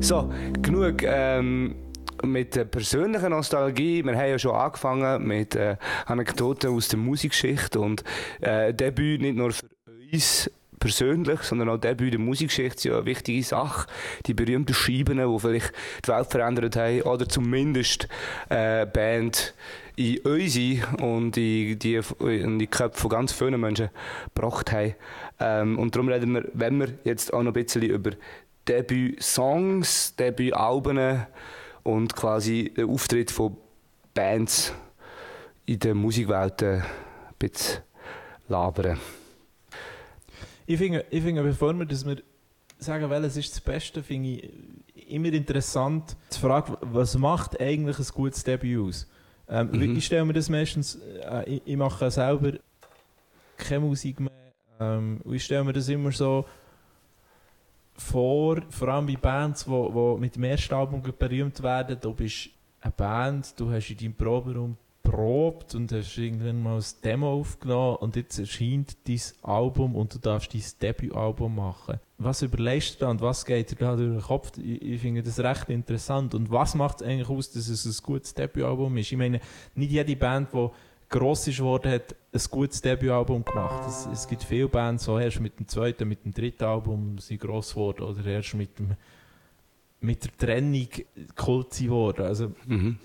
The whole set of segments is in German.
So, genug ähm, mit der persönlichen Nostalgie. Wir haben ja schon angefangen mit äh, Anekdoten aus der Musikgeschichte und äh, Debüt nicht nur für uns persönlich, sondern auch Debüt der Musikgeschichte ist ja eine wichtige Sache. Die berühmten Scheiben, die vielleicht die Welt verändert haben oder zumindest äh, Band in unsere und in die, in die Köpfe von ganz vielen Menschen gebracht haben. Ähm, und darum reden wir, wenn wir jetzt auch noch ein bisschen über Debüt-Songs, Debüt-Alben und quasi den Auftritt von Bands in der Musikwelt ein bisschen labern. Ich finde, ich finde bevor wir, dass wir sagen, welches ist das Beste, finde ich immer interessant zu fragen, was macht eigentlich ein gutes Debüt aus? Ähm, mhm. Ich stelle mir das meistens, äh, ich, ich, mache selber keine Musik mehr, ähm, ich stelle mir das immer so vor, vor allem bei Bands, die mit dem ersten Album berühmt werden, du bist eine Band, du hast in deinem Proberaum probt und hast irgendwann mal ein Demo aufgenommen und jetzt erscheint dein Album und du darfst dein Debütalbum machen. Was überlegst du da und was geht dir da durch den Kopf? Ich, ich finde das recht interessant. Und was macht es eigentlich aus, dass es ein gutes Debütalbum ist? Ich meine, nicht jede Band, die gross ist hat ein gutes Debütalbum gemacht. Es, es gibt viele Bands, die erst mit dem zweiten, mit dem dritten Album sind gross geworden oder erst mit, dem, mit der Trennung Kult geworden. Also, mhm.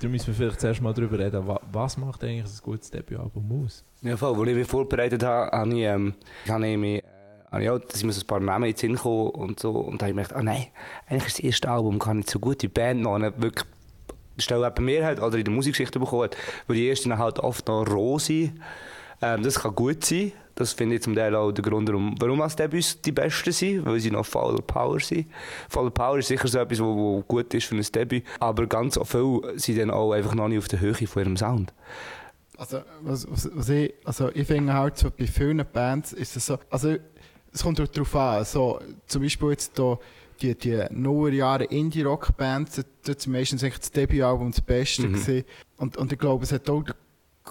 Da müssen wir vielleicht zuerst mal darüber reden, was macht eigentlich ein gutes Debütalbum aus? Ja, voll. Als ich mich vorbereitet habe, habe ich, ähm, habe ich mich, ja, dass ich mir so ein paar Namen in den und so. Und dann habe ich gedacht, ah nein, eigentlich ist das erste Album gar nicht so gut. Die Band noch nicht wirklich Stelle bei mir halt, oder in der Musikgeschichte bekommen hat, weil die ersten halt oft noch roh sind. Ähm, das kann gut sein. Das finde ich zum Teil auch der Grund, warum, warum als Debüts die besten sind, weil sie noch voller Power sind. Voller Power ist sicher so etwas, was gut ist für ein Debüt, aber ganz viele sind dann auch einfach noch nicht auf der Höhe von ihrem Sound. Also, was, was, was ich, also ich finde halt so, bei vielen Bands ist es so, also es kommt darauf an, so, zum Beispiel jetzt hier die, die Nullerjahre Indie-Rock-Bands, dort sind meistens das Debütalbum das Beste mhm. Und, und ich glaube, es hat auch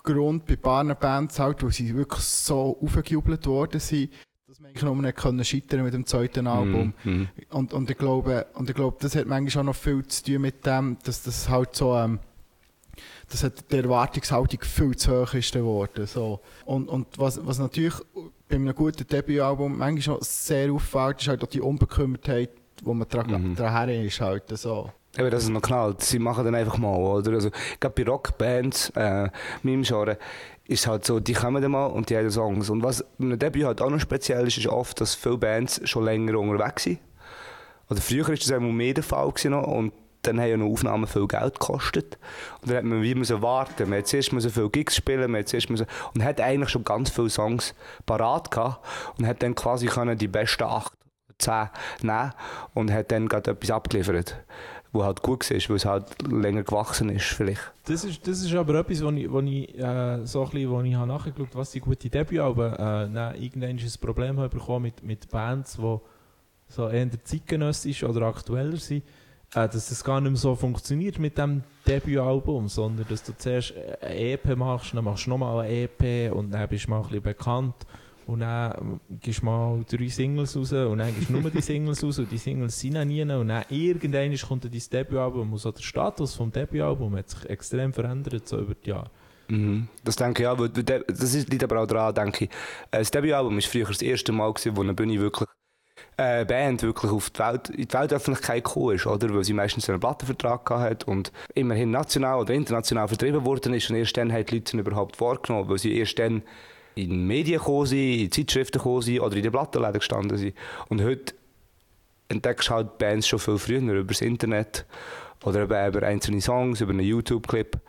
Grund bei paar Bands halt, wo sie wirklich so aufgejubelt worden sind, dass man eigentlich nur nicht können scheitern mit dem zweiten mhm, Album. Mhm. Und, und ich glaube, und ich glaube, das hat manchmal auch noch viel zu tun mit dem, dass das halt so, ähm, dass hat die Erwartungshaltung viel zu hoch ist geworden. So. Und, und was, was natürlich bei einem guten Debütalbum manchmal auch sehr auffällt, ist halt auch die Unbekümmertheit wo man dran, mhm. dran ist halt so. Eben, das ist noch knallt. Sie machen dann einfach mal, oder? Also, gerade bei Rockbands, äh, meinem Genre, ist halt so, die kommen dann mal und die haben Songs. Und was einem Debüt halt auch noch speziell ist, ist oft, dass viele Bands schon länger unterwegs sind. Oder früher war das einmal mehr der Fall gewesen noch, und dann haben ja noch Aufnahmen viel Geld gekostet. Und dann hat man wie müssen warten. Man hat zuerst müssen viele Gigs spielen, man hat zuerst müssen, und hat eigentlich schon ganz viele Songs parat gehabt und hat dann quasi können die besten acht 10 nehmen und hat dann gerade etwas abgeliefert, wo halt gut war, weil es halt länger gewachsen ist vielleicht. Das ist, das ist aber etwas, wo ich, wo ich äh, so ein bisschen, wo ich habe nachgeschaut was die gute Debütalben, äh, nein, irgendwann ein Problem bekommen mit, mit Bands, die so eher zeitgenössisch oder aktueller sind, äh, dass das gar nicht mehr so funktioniert mit dem Debütalbum, sondern dass du zuerst eine EP machst, dann machst du nochmal eine EP und dann bist du mal ein bisschen bekannt und dann gehst du mal drei Singles raus und dann gehst du nur die Singles raus und die Singles sind auch nie. Und dann irgendwann kommt dann dein Debütalbum und so der Status vom Debütalbum hat sich extrem verändert so über die Jahre. Mhm. Das denke ich auch, das liegt aber auch daran, denke ich. Äh, das Debütalbum war früher das erste Mal, gewesen, wo eine Bühne wirklich äh, Band wirklich auf die Welt, in die Weltöffentlichkeit gekommen ist, oder? Weil sie meistens einen Plattenvertrag hat und immerhin national oder international vertrieben worden ist und erst dann haben die Leute überhaupt wahrgenommen, weil sie erst dann in Medien gekommen sind, in Zeitschriften gekommen sind oder in den Plattenläden gestanden sind. Und heute entdeckst du halt Bands schon viel früher über das Internet oder eben über einzelne Songs, über einen YouTube-Clip.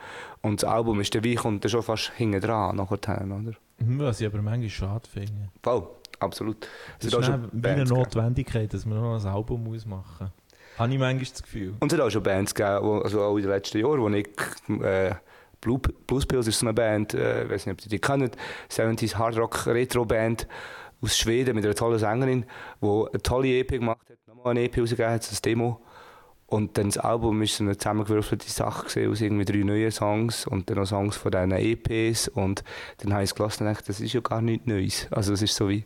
Und das Album ist dann wie, kommt dann schon fast hinten dran, nachher, oder? Mhm, was ich aber manchmal schade finde. Voll, absolut. Es ist schon wie eine Notwendigkeit, dass man noch ein Album muss machen muss. Habe ich manchmal das Gefühl. Und es hat auch schon Bands gegeben, also auch in den letzten Jahren, wo ich äh, Blues Pills ist so eine Band, äh, ich weiß nicht, ob ihr die kennt, 70s Hard Rock Retro Band aus Schweden mit einer tollen Sängerin, die eine tolle EP gemacht hat, nochmal eine EP rausgegeben hat, das Demo. Und dann das Album ist so eine zusammengewürfelte Sache gewesen, aus irgendwie drei neuen Songs und dann noch Songs von diesen EPs. Und dann habe ich es gelassen und gedacht, das ist ja gar nichts Neues. Also es ist so wie...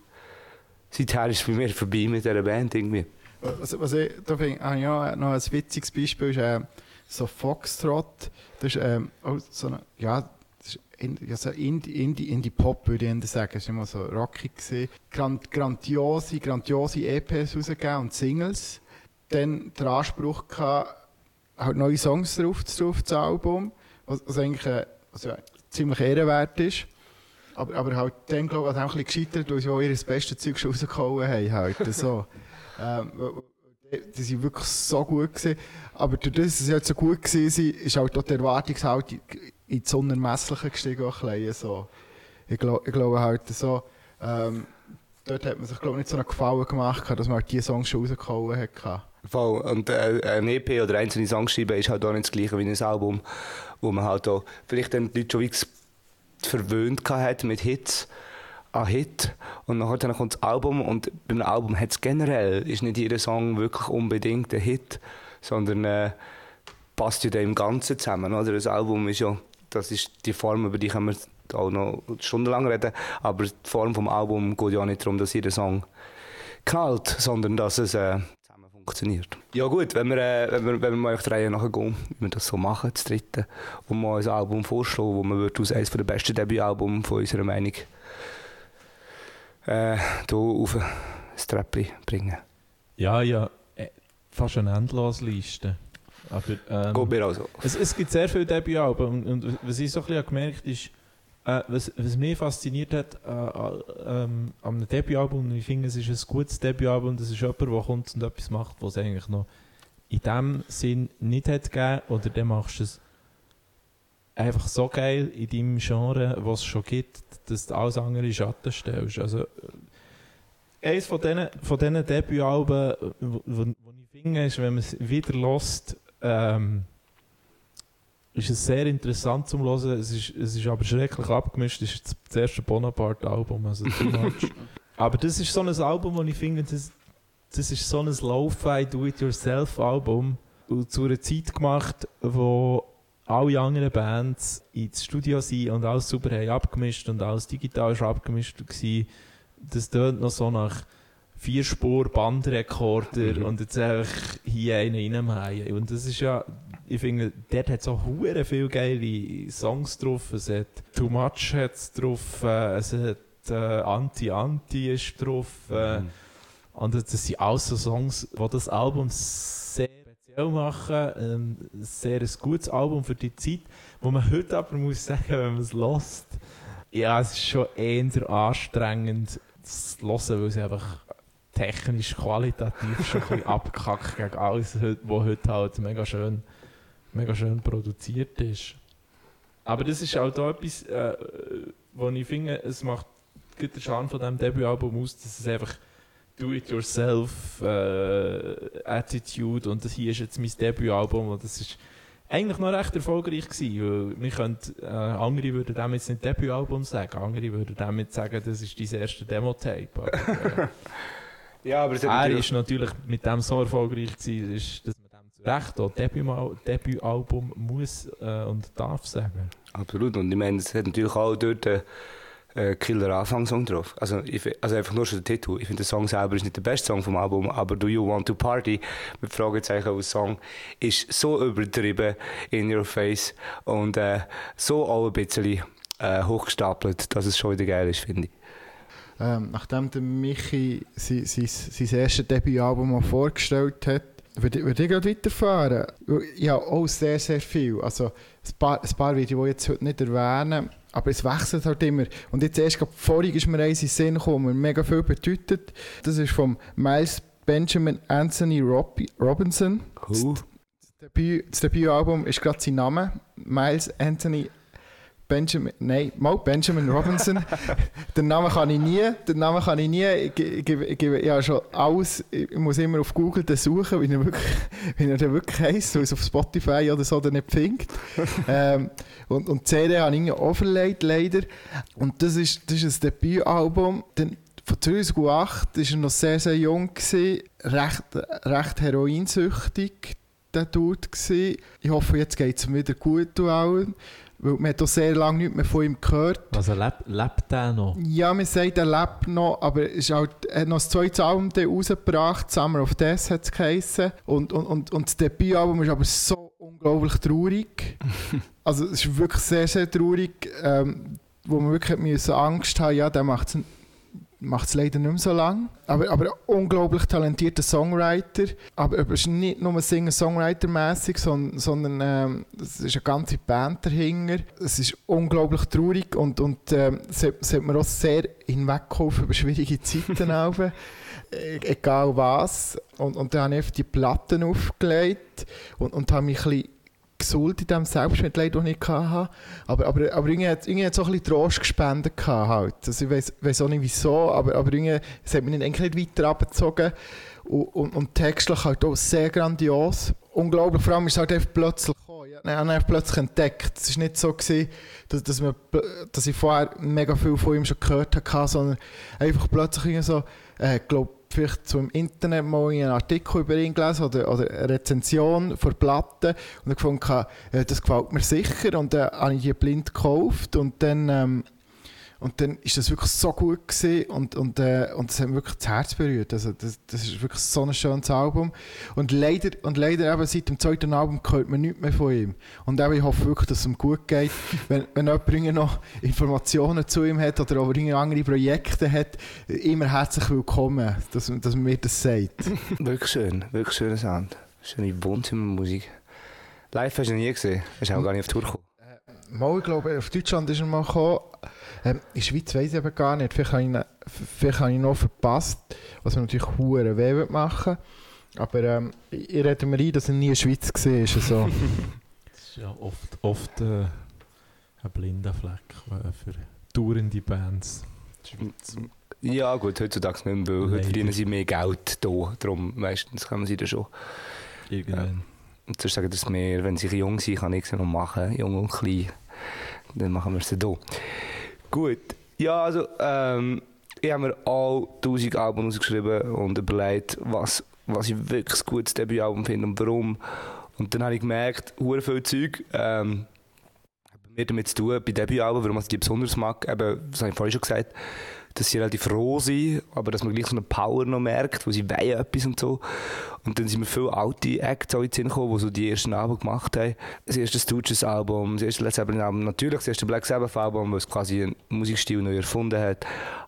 Seither ist es bei mir vorbei mit dieser Band irgendwie. Was, was ich, da finde ich, ja noch ein witziges Beispiel ist äh, so Foxtrot. Das ist ähm, auch so eine, ja, das ist in, ja, so Indie, Indie, Indie Pop würde ich sagen. Das war immer so rockig. Gewesen. Grand, grandiose, grandiose EPs rausgegeben und Singles. Dann der Anspruch gehabt, halt neue Songs drauf, drauf das Album, was, was eigentlich äh, was ja, ziemlich ehrenwert ist. Aber, aber halt dann, glaube ich, auch ein bisschen gescheitert, weil sie auch ihr bestes Zeug schon rausgehauen haben. Halt, so. ähm, die sind wirklich so gut gewesen. Aber durch das, dass sie halt so gut waren, ist halt auch die Erwartungshaltung in das Unermessliche gestiegen. Auch ein so. ich glaube halt so, ähm, dort hat man sich glaube nicht so einen Gefallen gemacht, dass man halt diese Songs schon rausgehauen hat. Voll. Und äh, ein EP oder einzelne Songs schreiben ist halt auch nicht das gleiche wie ein Album, wo man halt auch vielleicht dann die Leute schon wie verwöhnt hat mit Hits an Hit und dann kommt das Album und beim Album hat es generell ist nicht jeder Song wirklich unbedingt ein Hit, sondern äh, passt ja dem im Ganzen zusammen. Oder? Das Album ist ja, das ist die Form, über die können wir auch noch stundenlang reden, aber die Form vom Album geht ja nicht darum, dass jeder Song knallt, sondern dass es äh, zusammen funktioniert. Ja gut, wenn wir, äh, wenn wir, wenn wir mal auf die Reihe nachgehen, wie wir das so machen, das dritte, und mal ein Album vorschlagen, wo man aus eines der besten Debütalbum von unserer Meinung äh, hier auf das Treppchen bringen. Ja, ja, äh, fast eine endlose Liste. Aber, ähm, Geht mir also. Es, es gibt sehr viele Debütalben und, und was ich so ein bisschen gemerkt ist, äh, was, was mich fasziniert hat äh, äh, ähm, an einem Debütalbum, und ich finde, es ist ein gutes Debütalbum, das ist jemand, der kommt und etwas macht, was es eigentlich noch in dem Sinn nicht hat gegeben, oder dann machst du es einfach so geil in deinem Genre, was es schon gibt, dass du alles andere in Schatten stellst. Also, eines von diesen, von diesen Debütalben, wo, wo, wo ich finde, ist, wenn man es wieder lost, ähm, ist es sehr interessant zum Hören. Es ist, es ist aber schrecklich abgemischt. Es ist das erste Bonaparte-Album, also aber das ist so ein Album, wo ich finde, das, das ist so ein Lo-Fi Do-It-Yourself-Album zu einer Zeit gemacht, wo alle anderen Bands ins Studio sind und alles super haben abgemischt und alles digital ist abgemischt war. Das tönt noch so nach vier Spur Bandrekorder mhm. und jetzt einfach hier einen reinmachen. Und das ist ja, ich finde, dort hat so hure viel geile Songs drauf. Es hat Too Much hat's drauf, äh, es hat äh, Anti-Anti ist drauf. Äh, mhm. Und das sind alles so Songs, die das Album sehr speziell machen. Ähm, ein sehr ein gutes Album für die Zeit, wo man heute aber muss sagen, wenn man es lost, ja, es ist schon eher anstrengend zu hören, weil es einfach technisch, qualitativ schon ein bisschen abkackt gegen alles, was heute halt mega schön, mega schön produziert ist. Aber das ist auch da etwas, äh, wo ich finde, es macht den Charme von diesem Debütalbum aus, dass es einfach Do-it-yourself äh, Attitude und das hier ist jetzt mein Debütalbum und das ist eigentlich noch recht erfolgreich gewesen, weil wir könnten, äh, andere würden dem jetzt nicht Debütalbum sagen, andere würden damit sagen, das ist dein erste Demo-Tape. Äh, ja, aber er ist natürlich mit dem so erfolgreich gewesen, ist, dass man dem zu Recht auch Debütalbum muss äh, und darf sagen. Absolut, und ich meine, es hat natürlich auch dort äh, äh, Killer Anfangssong drauf. Also, ich, also einfach nur schon der Titel. Ich finde, der Song selber ist nicht der beste Song vom Album, aber Do You Want to Party mit Fragezeichen als Song ist so übertrieben in your face und äh, so auch ein bisschen äh, hochgestapelt, dass es schon wieder geil ist, finde ich. Ähm, nachdem der Michi sein, sein, sein erstes Debütalbum vorgestellt hat, würde ich, würd ich gerade weiterfahren. Ja, auch sehr, sehr viel. Also, ein paar, ein paar Videos, die ich jetzt heute nicht erwähnen aber es wechselt halt immer. Und jetzt erst gerade vorhin ist mir eins in den Sinn gekommen, mir mega viel bedeutet. Das ist von Miles Benjamin Anthony Rob Robinson. Cool. Das, das Debütalbum ist gerade sein Name. Miles Anthony Benjamin, nein, mal Benjamin Robinson. den Namen kann ich nie, den Namen kann ich nie, ich, ich, ich, ich ja schon alles, ich muss immer auf Google den suchen, wie er wirklich, wie er wirklich heisst, weil es auf Spotify oder so nicht findet. ähm, und, und die CD habe ich auch verleiht, leider. Und das ist, das ist ein Debütalbum, den, von 2008 war er noch sehr, sehr jung, gewesen, recht, recht heroinsüchtig, der Dude. Gewesen. Ich hoffe, jetzt geht es ihm wieder gut und. Weil man hat auch sehr lange nichts mehr von ihm gehört. Also lebt, lebt der noch? Ja, man sagt, er lebt noch, aber er, ist halt, er hat noch das zweite Album rausgebracht, Summer of Death hat es geheissen. Und, und, und, und das Debütalbum ist aber so unglaublich traurig. also es ist wirklich sehr, sehr traurig, ähm, wo man wirklich müssen Angst haben ja, der macht es macht es leider nicht mehr so lange. Aber, aber ein unglaublich talentierter Songwriter. Aber er ist nicht nur Singer-Songwriter-mässig, sondern, sondern ähm, es ist eine ganze Band dahinter. Es ist unglaublich traurig und, und ähm, hat mir auch sehr hinweggeholfen über schwierige Zeiten. E-, egal was. Und, und dann habe ich die Platten aufgelegt und, und habe mich ein bisschen gesund in dem Selbstmitleid, das ich hatte. Aber, aber, aber irgendwie hat es so ein bisschen Trost gespendet. Halt. Also ich weiß, weiß auch nicht wieso, aber, aber irgendwie, hat mich eigentlich nicht weiter abgezogen. Und, und, und textlich halt auch sehr grandios. Unglaublich, vor allem ist es halt einfach plötzlich gekommen. Ich habe plötzlich entdeckt. Es war nicht so, gewesen, dass, dass, man, dass ich vorher mega viel von ihm schon gehört habe, sondern einfach plötzlich so, äh, glaube vielleicht im Internet mal einen Artikel über ihn gelesen oder, oder eine Rezension von Platten und gefunden, das gefällt mir sicher und dann habe ich die blind gekauft und dann ähm, und dann ist das wirklich so gut gewesen und, und, äh, und das hat mir wirklich das Herz berührt. Also das, das ist wirklich so ein schönes Album. Und leider, und leider eben seit dem zweiten Album hört man nichts mehr von ihm. Und eben, ich hoffe wirklich, dass es ihm gut geht. wenn, wenn jemand noch Informationen zu ihm hat oder auch andere Projekte hat, immer herzlich willkommen, dass, dass man mir das sagt. wirklich schön, wirklich schöner Sound. Schöne Wohnzimmermusik. Live hast du nie gesehen, hast du auch gar nicht auf Tour gekommen. Mal, ich glaube, auf Deutschland ist er mal gekommen. Ähm, in der Schweiz weiß ich eben gar nicht. Vielleicht habe ich, vielleicht habe ich noch verpasst, was wir natürlich hure weh machen. Aber ähm, ich rede mir ein, dass er nie in der Schweiz war. Also. das ist ja oft, oft äh, ein blinder Fleck äh, für tourende Bands. Ja gut, heutzutage nicht mehr, weil heute verdienen sie mehr Geld hier. Darum meistens kommen sie da schon. Irgendwann. Und sonst sagen das mehr, wenn sie jung sind, kann ich es noch machen, jung und klein. Dann machen wir es hier. Gut. Ja, also, ähm, ich habe mir all 1000 Alben ausgeschrieben und überlegt, was, was ich wirklich ein gutes Debütalbum finde und warum. Und dann habe ich gemerkt, sehr viel Zeug, ähm, mir damit zu tun, bei Debütalben, warum ich die besonders mag, eben, das habe ich vorhin schon gesagt, dass sie relativ roh sind, aber dass man gleich so eine Power noch merkt, wo sie weihen etwas und so. Und dann sind mir viele alte Acts auch in den gekommen, die so die ersten Alben gemacht haben. Das erste Stooges Album, das erste Led Zeppelin Album, natürlich das erste Black Sabbath Album, was quasi einen Musikstil neu erfunden hat.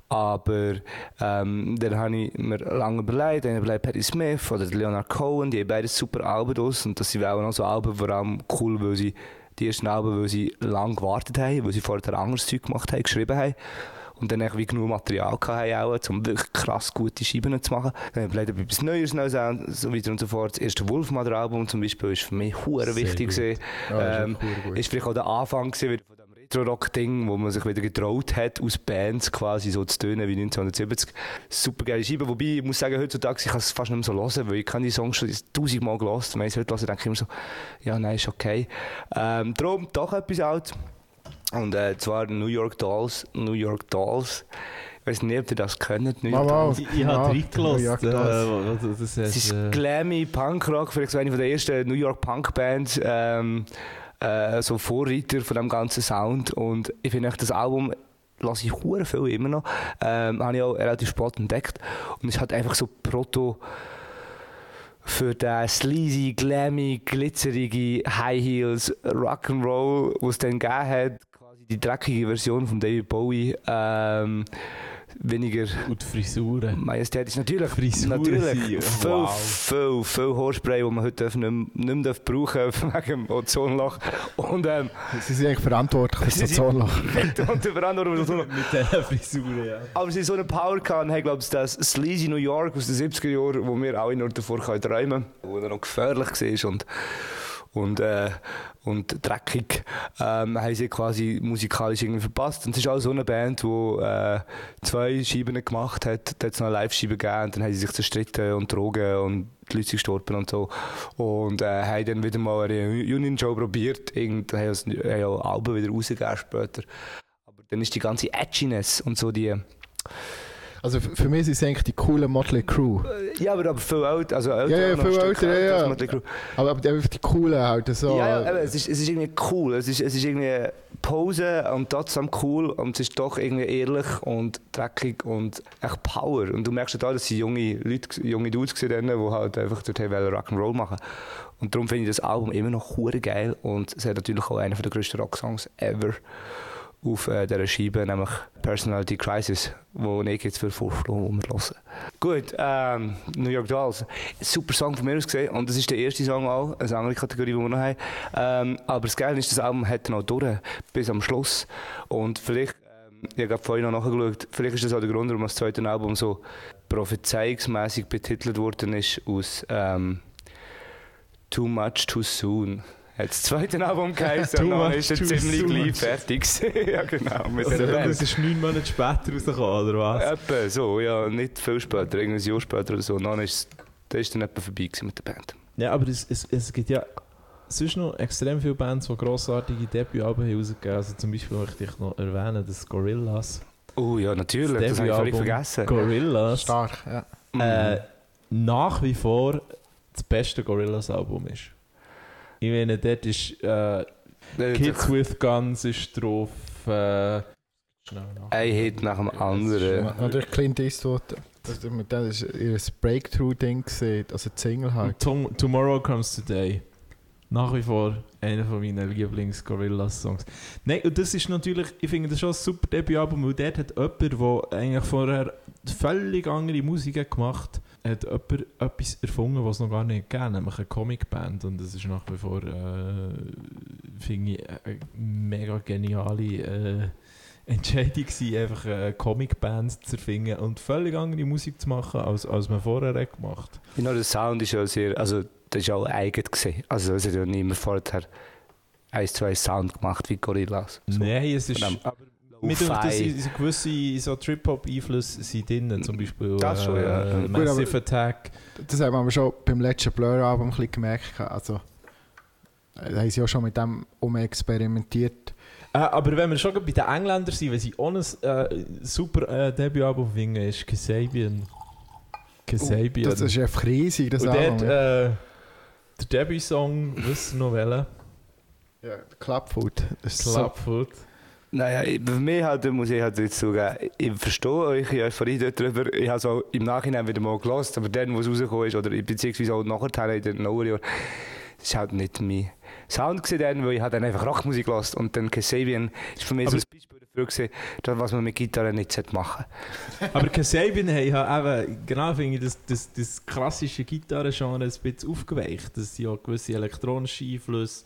Aber ähm, dann habe ich mir lange überlegt, dann überlegt Patti Smith oder Leonard Cohen, die haben beide super Alben aus und das sind auch noch so Alben vor allem cool, weil sie die ersten Alben, weil sie lange gewartet haben, weil sie vorher anderes Zeug gemacht haben, geschrieben haben und dann wie genug Material hatten, um wirklich krass gute Scheiben zu machen. Dann habe ich etwas Neues noch so weiter und so fort. Das erste Wolfmother-Album zum Beispiel ist für mich hure wichtig gewesen. Ja, ähm, ist, ist vielleicht auch der Anfang gewesen, von dem Retro-Rock-Ding, wo man sich wieder getraut hat, aus Bands quasi so zu tönen wie 1970. Super geile Scheibe, wobei ich muss sagen, heutzutage ich kann es fast nicht mehr so hören, weil ich kann die Songs schon tausendmal gelost. Wenn ich es heute höre, denke ich immer so, ja, nein, ist okay. Ähm, darum doch etwas alt. Und äh, zwar New York Dolls. New York Dolls. Ich weiß nicht, ob ihr das kennt. New York Dolls. Ich, ich habe reingelassen. Äh, das ist äh, glammy Punkrock, vielleicht so eine der ersten New York Punk Bands. Ähm, äh, so Vorreiter von dem ganzen Sound. Und ich finde das Album lasse ich hure viel immer noch. Ähm, habe ich auch relativ spät entdeckt. Und es hat einfach so Proto für den sleazy, glammy, glitzerige High Heels Rock'n'Roll, was es dann gegeben hat, die dreckige Version von David Bowie. Ähm, weniger. Und Frisuren. Majestätisch. Natürlich. Frisuren. Natürlich. Viel, wow. viel, viel Haarspray, das man heute nicht mehr, nicht mehr brauchen darf, wegen dem Ozonloch. Und, ähm, sie sind eigentlich verantwortlich für das Ozonloch. und verantwortlich für das Ozonloch. Mit dieser Frisur, ja. Aber sie so eine Power gehabt, haben, glaube ich, das Sleazy New York aus den 70er Jahren, wo wir alle nur davor träumen können, wo er noch gefährlich war. Und, und, äh, und dreckig, ähm, haben sie quasi musikalisch irgendwie verpasst. Und es ist auch so eine Band, die äh, zwei Scheiben gemacht hat. Da hat es noch eine Live-Scheibe gegeben und dann haben sie sich zerstritten und drogen und die Leute sind gestorben und so. Und äh, haben dann wieder mal eine Union-Show probiert. Und haben, haben auch Alben wieder rausgegeben später. Aber dann ist die ganze Edginess und so die Also für mich sind es eigentlich die coolen Motley Crew. Ja, aber, aber viel älter. Also älter Ja, ja, viel älter, ja, ja. Aber, aber die coolen halt so. Ja, ja, eben, es, ist, es ist irgendwie cool. Es ist, es ist irgendwie Pause und trotzdem cool und es ist doch irgendwie ehrlich und dreckig und echt Power. Und du merkst ja, dass sie junge Leute, junge Dudes waren, die halt einfach dort wollen Rock'n'Roll machen Und darum finde ich das Album immer noch hure geil und es hat natürlich auch einen der grössten Rocksongs ever auf äh, dieser Scheibe, nämlich Personality Crisis, wo ich jetzt für vorschlagen, um wir hören. Gut, ähm, New York Dolls. Super Song von mir aus gesehen und das ist der erste Song auch, eine andere Kategorie, die wir noch haben. Ähm, aber das Geile ist, das Album hat noch durch, bis am Schluss. Und vielleicht, ähm, ich habe vorhin noch nachgeschaut, vielleicht ist das auch der Grund, warum das zweite Album so prophezeiungsmäßig betitelt worden ist aus ähm, Too Much Too Soon. Das zweite Album geheißen und dann much ist er ziemlich gleich fertig. Ja genau, mit Also, der Band. das ist neun Monate später rausgekommen, oder was? Etwa so, ja, nicht viel später, irgendein Jahr später oder so. Dann ist das ist dann etwa vorbei mit der Band. Ja, aber es, es, es gibt ja sonst noch extrem viele Bands, die grossartige Debütalben haben rausgegeben Also zum Beispiel möchte ich noch erwähnen, das Gorillaz. Oh ja, natürlich, das habe ich völlig Debütalbum vergessen. Gorillaz Stark, ja. Mhm. äh, nach wie vor das beste Gorillaz-Album ist. Ich meine, dort ist äh, Äh, Kids with Guns ist drauf. Äh. Ein Hit nach dem anderen. Natürlich Clint Eastwood. Das, mit dem ist ihr Breakthrough-Ding gesehen, also die Single halt. Tomorrow Comes Today. Nach wie vor einer von meinen Lieblings-Gorillaz-Songs. Nein, und das ist natürlich, ich finde das schon ein super Debütalbum, weil dort hat jemand, der eigentlich vorher völlig andere Musik gemacht hat, jemand etwas erfunden, was es noch gar nicht gegeben nämlich eine Comicband. Und das ist nach wie vor, äh, finde ich, eine mega geniale äh, Entscheidung gewesen, einfach eine Comicband zu erfinden und völlig andere Musik zu machen, als, als man vorher hat gemacht Genau, der Sound ist ja sehr, also das ist auch eigen gesehen. Also es hat ja niemand vorher eins zwei Sound gemacht wie Gorillaz. So. Nein, es ist. Aber mit uns, das Lo-Fi. sind so gewisse so Trip-Hop-Einflüsse sind drin, zum Beispiel Das schon, ja. äh, Gut, Massive Attack. Das haben wir aber schon beim letzten Blur-Album ein bisschen gemerkt. Also, äh, da haben sie ja schon mit dem umexperimentiert. Äh, aber wenn wir schon bei den Engländern sind, wenn sie ohne äh, super äh, Debütalbum finden, ist Kasabian. Kasabian. Das ist einfach riesig, das Und Album. dort, ja. äh, der Debütsong, wissen noch welchen? ja, Clubfoot. Ist so, Clubfoot. Naja, ich- für mich halt, muss ich halt jetzt zugeben, ich verstehe euch, ich Euphorie dort drüber. Ich habe es auch im Nachhinein wieder mal gelost, aber dann, wo es rausgekommen ist, oder beziehungsweise auch nachher in den neuen Jahren, das ist halt nicht mein Sound gewesen, dann, weil ich halt dann einfach Rockmusik gelost und dann Kasabian ist für mich so Aber- ein Beispiel dafür gewesen, das, was man mit Gitarre nicht sollte machen Aber Kasabian haben ja eben, genau finde ich, das, das, das klassische Gitarrengenre ein bisschen aufgeweicht. Dass sie auch gewisse elektronische Einflüsse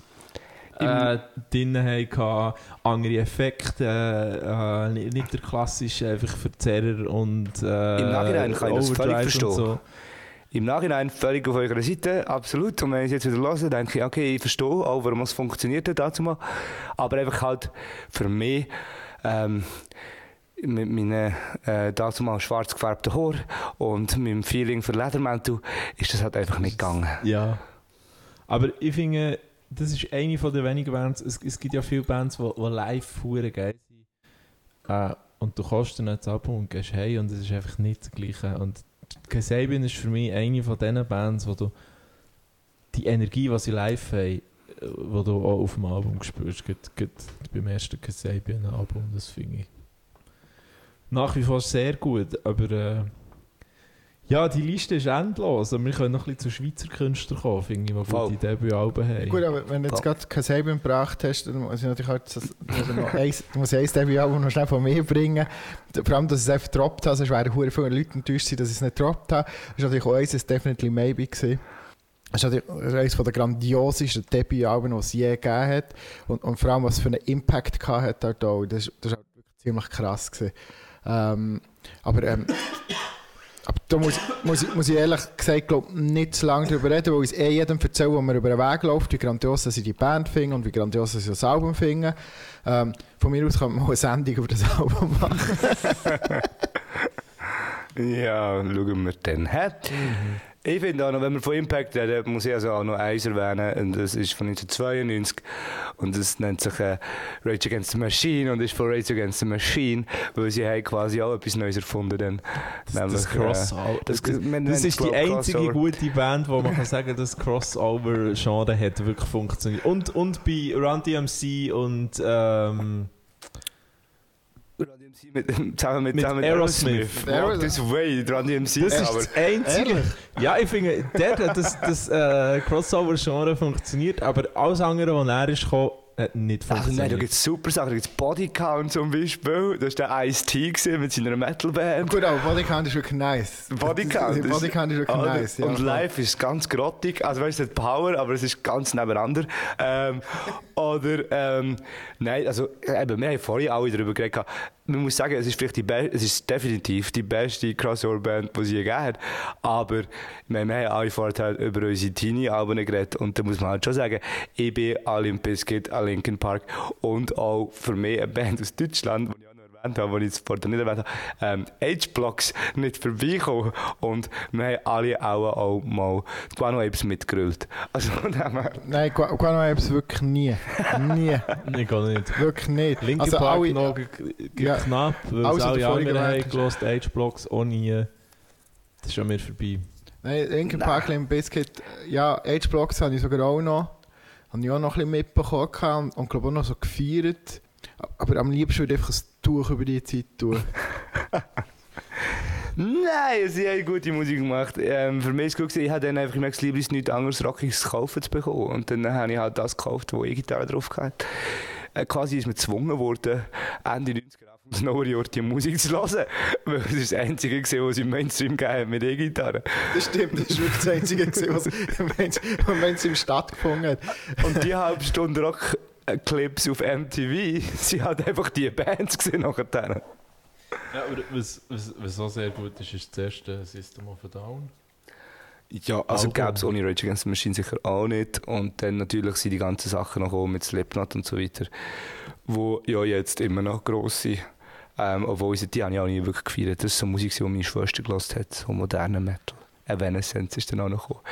äh, drin hatten, andere Effekte, äh, nicht, nicht der klassische einfach Verzerrer und äh, Im Nachhinein kann ich das völlig verstehen. So. Im Nachhinein völlig auf eurer Seite, absolut. Und wenn ich es jetzt wieder höre, denke ich, okay, ich verstehe auch, warum es funktioniert hat dazu mal. Aber einfach halt für mich, ähm, mit meinen äh, dazu mal schwarz gefärbten Haar und meinem Feeling für Ledermantel ist das halt einfach nicht gegangen. Ja. Aber ich finde, das ist eine von den wenigen Bands. Es, es gibt ja viele Bands, die, die live hure geil sind. Äh, und du kannst dann das Album und gehst hey und es ist einfach nicht das Gleiche. Und Kasabian ist für mich eine von diesen Bands, wo du die Energie, die sie live haben, äh, wo du auch auf dem Album spürst. Gerade, gerade beim ersten Kasabian-Album, das finde ich nach wie vor sehr gut. Aber äh, ja, die Liste ist endlos. Und wir können noch ein bisschen zu Schweizer Künstlern kommen, finde ich, die Voll. gute Debütalben haben. Gut, aber wenn du jetzt Voll. gerade Kasabian gebracht hast, dann muss ich natürlich halt das, ich noch eins, eins Debütalbum noch schnell von mir bringen. Vor allem, dass ich es einfach gedroppt habe, sonst wären hure viele Leute enttäuscht dass ich es nicht gedroppt habe. Das war natürlich auch eins, das Definitely Maybe gewesen. Das ist natürlich eines der grandiosesten Debütalben, die es je gegeben hat. Und, und vor allem, was für einen Impact gehabt hat auch. Das, ist auch wirklich ziemlich krass gewesen. Ähm, aber, ähm, aber da muss, muss, muss ich ehrlich gesagt glaub, nicht zu lange darüber reden, weil ich es eh jedem erzähle, der mir über den Weg läuft, wie grandios sie die Band finden und wie grandios sie das Album finden. Ähm, von mir aus kann man mal eine Sendung über das Album machen. Ja, schauen wir dann. Hä? Ich finde auch noch, wenn wir von Impact reden, muss ich also auch noch eins erwähnen. Und das ist von 1992. Und das nennt sich äh, Rage Against the Machine und ist von Rage Against the Machine, weil sie haben quasi auch etwas Neues erfunden. Dann. Das, Nämlich, das Crossover. äh, das- das, das ist die einzige Crossover. gute Band, wo man kann sagen, dass Crossover-Genre hat wirklich funktioniert. Und, und bei Run DMC und ähm, mit, zusammen mit, Mit Aerosmith. Walk This Way, Run DMC. das Ja, ist aber das Einzige. Ja, ich finde, dort hat das, das äh, Crossover-Genre funktioniert, aber alles andere, was näher ist gekommen, hat nicht Also nein, da funktioniert. gibt es super Sachen. Da gibt es Bodycount zum Beispiel. Das war der Ice-T mit seiner Metal-Band. Gut, aber Bodycount ist wirklich nice. Bodycount. das- Bodycount ist wirklich Ah, nice. Ja, und live ist es ganz grottig. Also, weißt du, es hat Power, aber es ist ganz nebeneinander. Ähm, oder, ähm, nein, also, eben, wir haben vorhin alle darüber geredet. Man muss sagen, es ist vielleicht die be es ist definitiv die beste Crossover-Band, die sie je gegeben hat. Aber, wir haben alle vorher über unsere Teenie-Alben geredet. Und da muss man halt schon sagen, ich bin an Limp Bizkit, an Linkin Park und auch für mich eine Band aus Deutschland, die ich auch noch erwähnt habe, die ich vorher nicht erwähnt habe, ähm, H-Blocks nicht vorbeikommen. Und wir haben alle auch, auch mal Guano Apes mitgerüllt. Also, Nein, Gu- Guano Apes wirklich nie. Nie. Ich gar nicht. Wirklich nicht. Linkin also Park alle, noch Ja. knapp, weil was alle anderen haben gelost, Age-Blocks auch nie. Das ist an mir vorbei. Nein, Linkin Park, Limp Bizkit, ja, H-Blocks habe ich sogar auch noch. Habe ich auch noch ein bisschen mitbekommen und, und glaube auch noch so gefeiert. Aber am liebsten würde ich einfach ein Tuch über die Zeit tun. Nein, sie haben gute Musik gemacht. Ähm, für mich war es gut, ich habe dann einfach gemerkt, lieber ist nichts anderes Rockiges kaufen zu bekommen. Und dann habe ich halt das gekauft, wo ich Gitarre drauf hatte. Äh, quasi ist man gezwungen worden, Ende 90er, Neuen Jahres die Musik zu hören. Weil es ist das Einzige war, was sie im Mainstream gegeben mit E-Gitarre. Das stimmt, das war wirklich das Einzige, gewesen, was im Mainstream stattgefunden hat. Und die halbe Stunde Rock-Clips auf MTV, sie hat einfach die Bands gesehen nachher. Ja, aber was, was, was auch sehr gut ist, ist das erste System of a Down. Ja, also gäbe es ohne Rage Against the Machine sicher auch nicht. Und dann natürlich sind die ganzen Sachen noch gekommen mit Slipknot und so weiter, wo ja jetzt immer noch gross sind. Ähm, obwohl sie die habe ich auch nie wirklich gefeiert. Das ist so Musik, die meine Schwester gelost hat, so moderner Metal. Evanescence ist dann auch noch gekommen.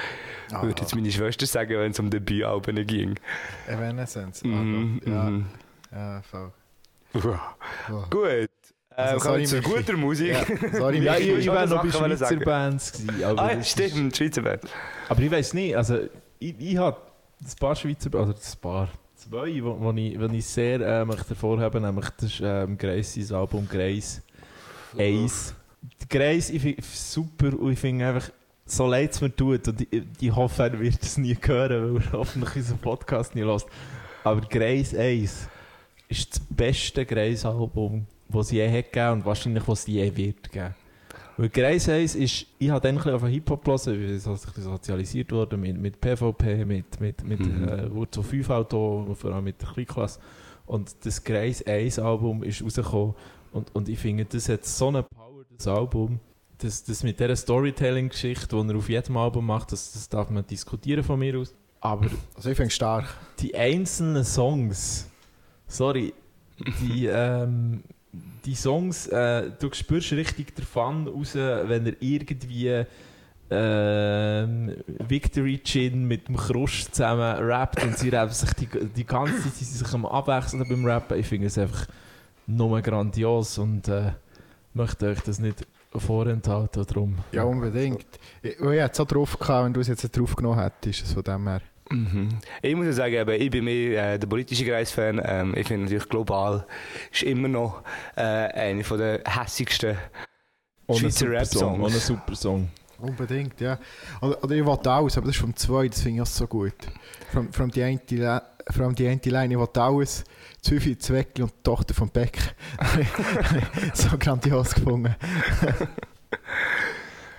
Ah, Würde jetzt meine Schwester sagen, wenn es um Debütalben ging. Evanescence. Ah, Mhm, ja, mhm. ja, voll. Wow. Wow. Gut. Also, wir sorry, zu guter Musik. Ja, sorry, Ja, ich ich, ich wäre noch bei Schweizer. Bands gewesen. Aber, Ah, das stimmt, Schweizer Band. Ist, aber ich weiß nicht, also ich, ich habe ein paar Schweizer, oder ein paar, zwei, wo, wo, ich, wo ich sehr äh, möchte hervorheben nämlich das ist ähm, Grace, sein Album Grace Ace. Grace, ich finde super und ich finde einfach, so leid es mir tut und ich, ich hoffe, er wird es nie hören, weil er hoffentlich unseren Podcast nie lässt. Aber Grace Ace ist das beste Grace-Album, das es je hat gegeben und wahrscheinlich, was es je wird geben. Weil Grace Ace ist, ich habe dann ein bisschen auf Hip-Hop gelesen, weil ich sozialisiert wurde mit, mit PvP, mit, mit, mit Mhm. äh, Wurzel 5 Auto, vor allem mit der Kleinklasse. Und das Grace Ace Album ist rausgekommen und, und ich finde, das hat so eine Power, das Album. Das, das mit dieser Storytelling-Geschichte, die er auf jedem Album macht, das, das darf man diskutieren von mir aus. Aber Also ich finde es stark. die einzelnen Songs, sorry, die, ähm, die Songs, äh, du spürst richtig den Fun raus, wenn er irgendwie ähm, Victory Chin mit dem Krusch zusammen rappt und sie rappen sich die, die ganze Zeit sie sich am Abwechseln beim Rappen. Ich finde es einfach nur grandios und äh, möchte euch das nicht vorenthalten. Darum. Ja, unbedingt. Ich, ich hätte es auch drauf gehabt, wenn du es jetzt drauf genommen hättest. Von dem her. Mhm. Ich muss ja sagen, eben, ich bin mehr äh, der politische Kreis-Fan. Ähm, ich finde natürlich global ist immer noch äh, einer von der hässigsten Ohne Schweizer super Song, Rap-Songs. ohne super Song. Unbedingt, ja. Oder, oder ich wollte alles, aber das ist vom 2, das finde ich auch so gut. From die eine, eine Line, ich wollte alles. Züffi, Zweckli und die Tochter von Beck. so grandios gefunden.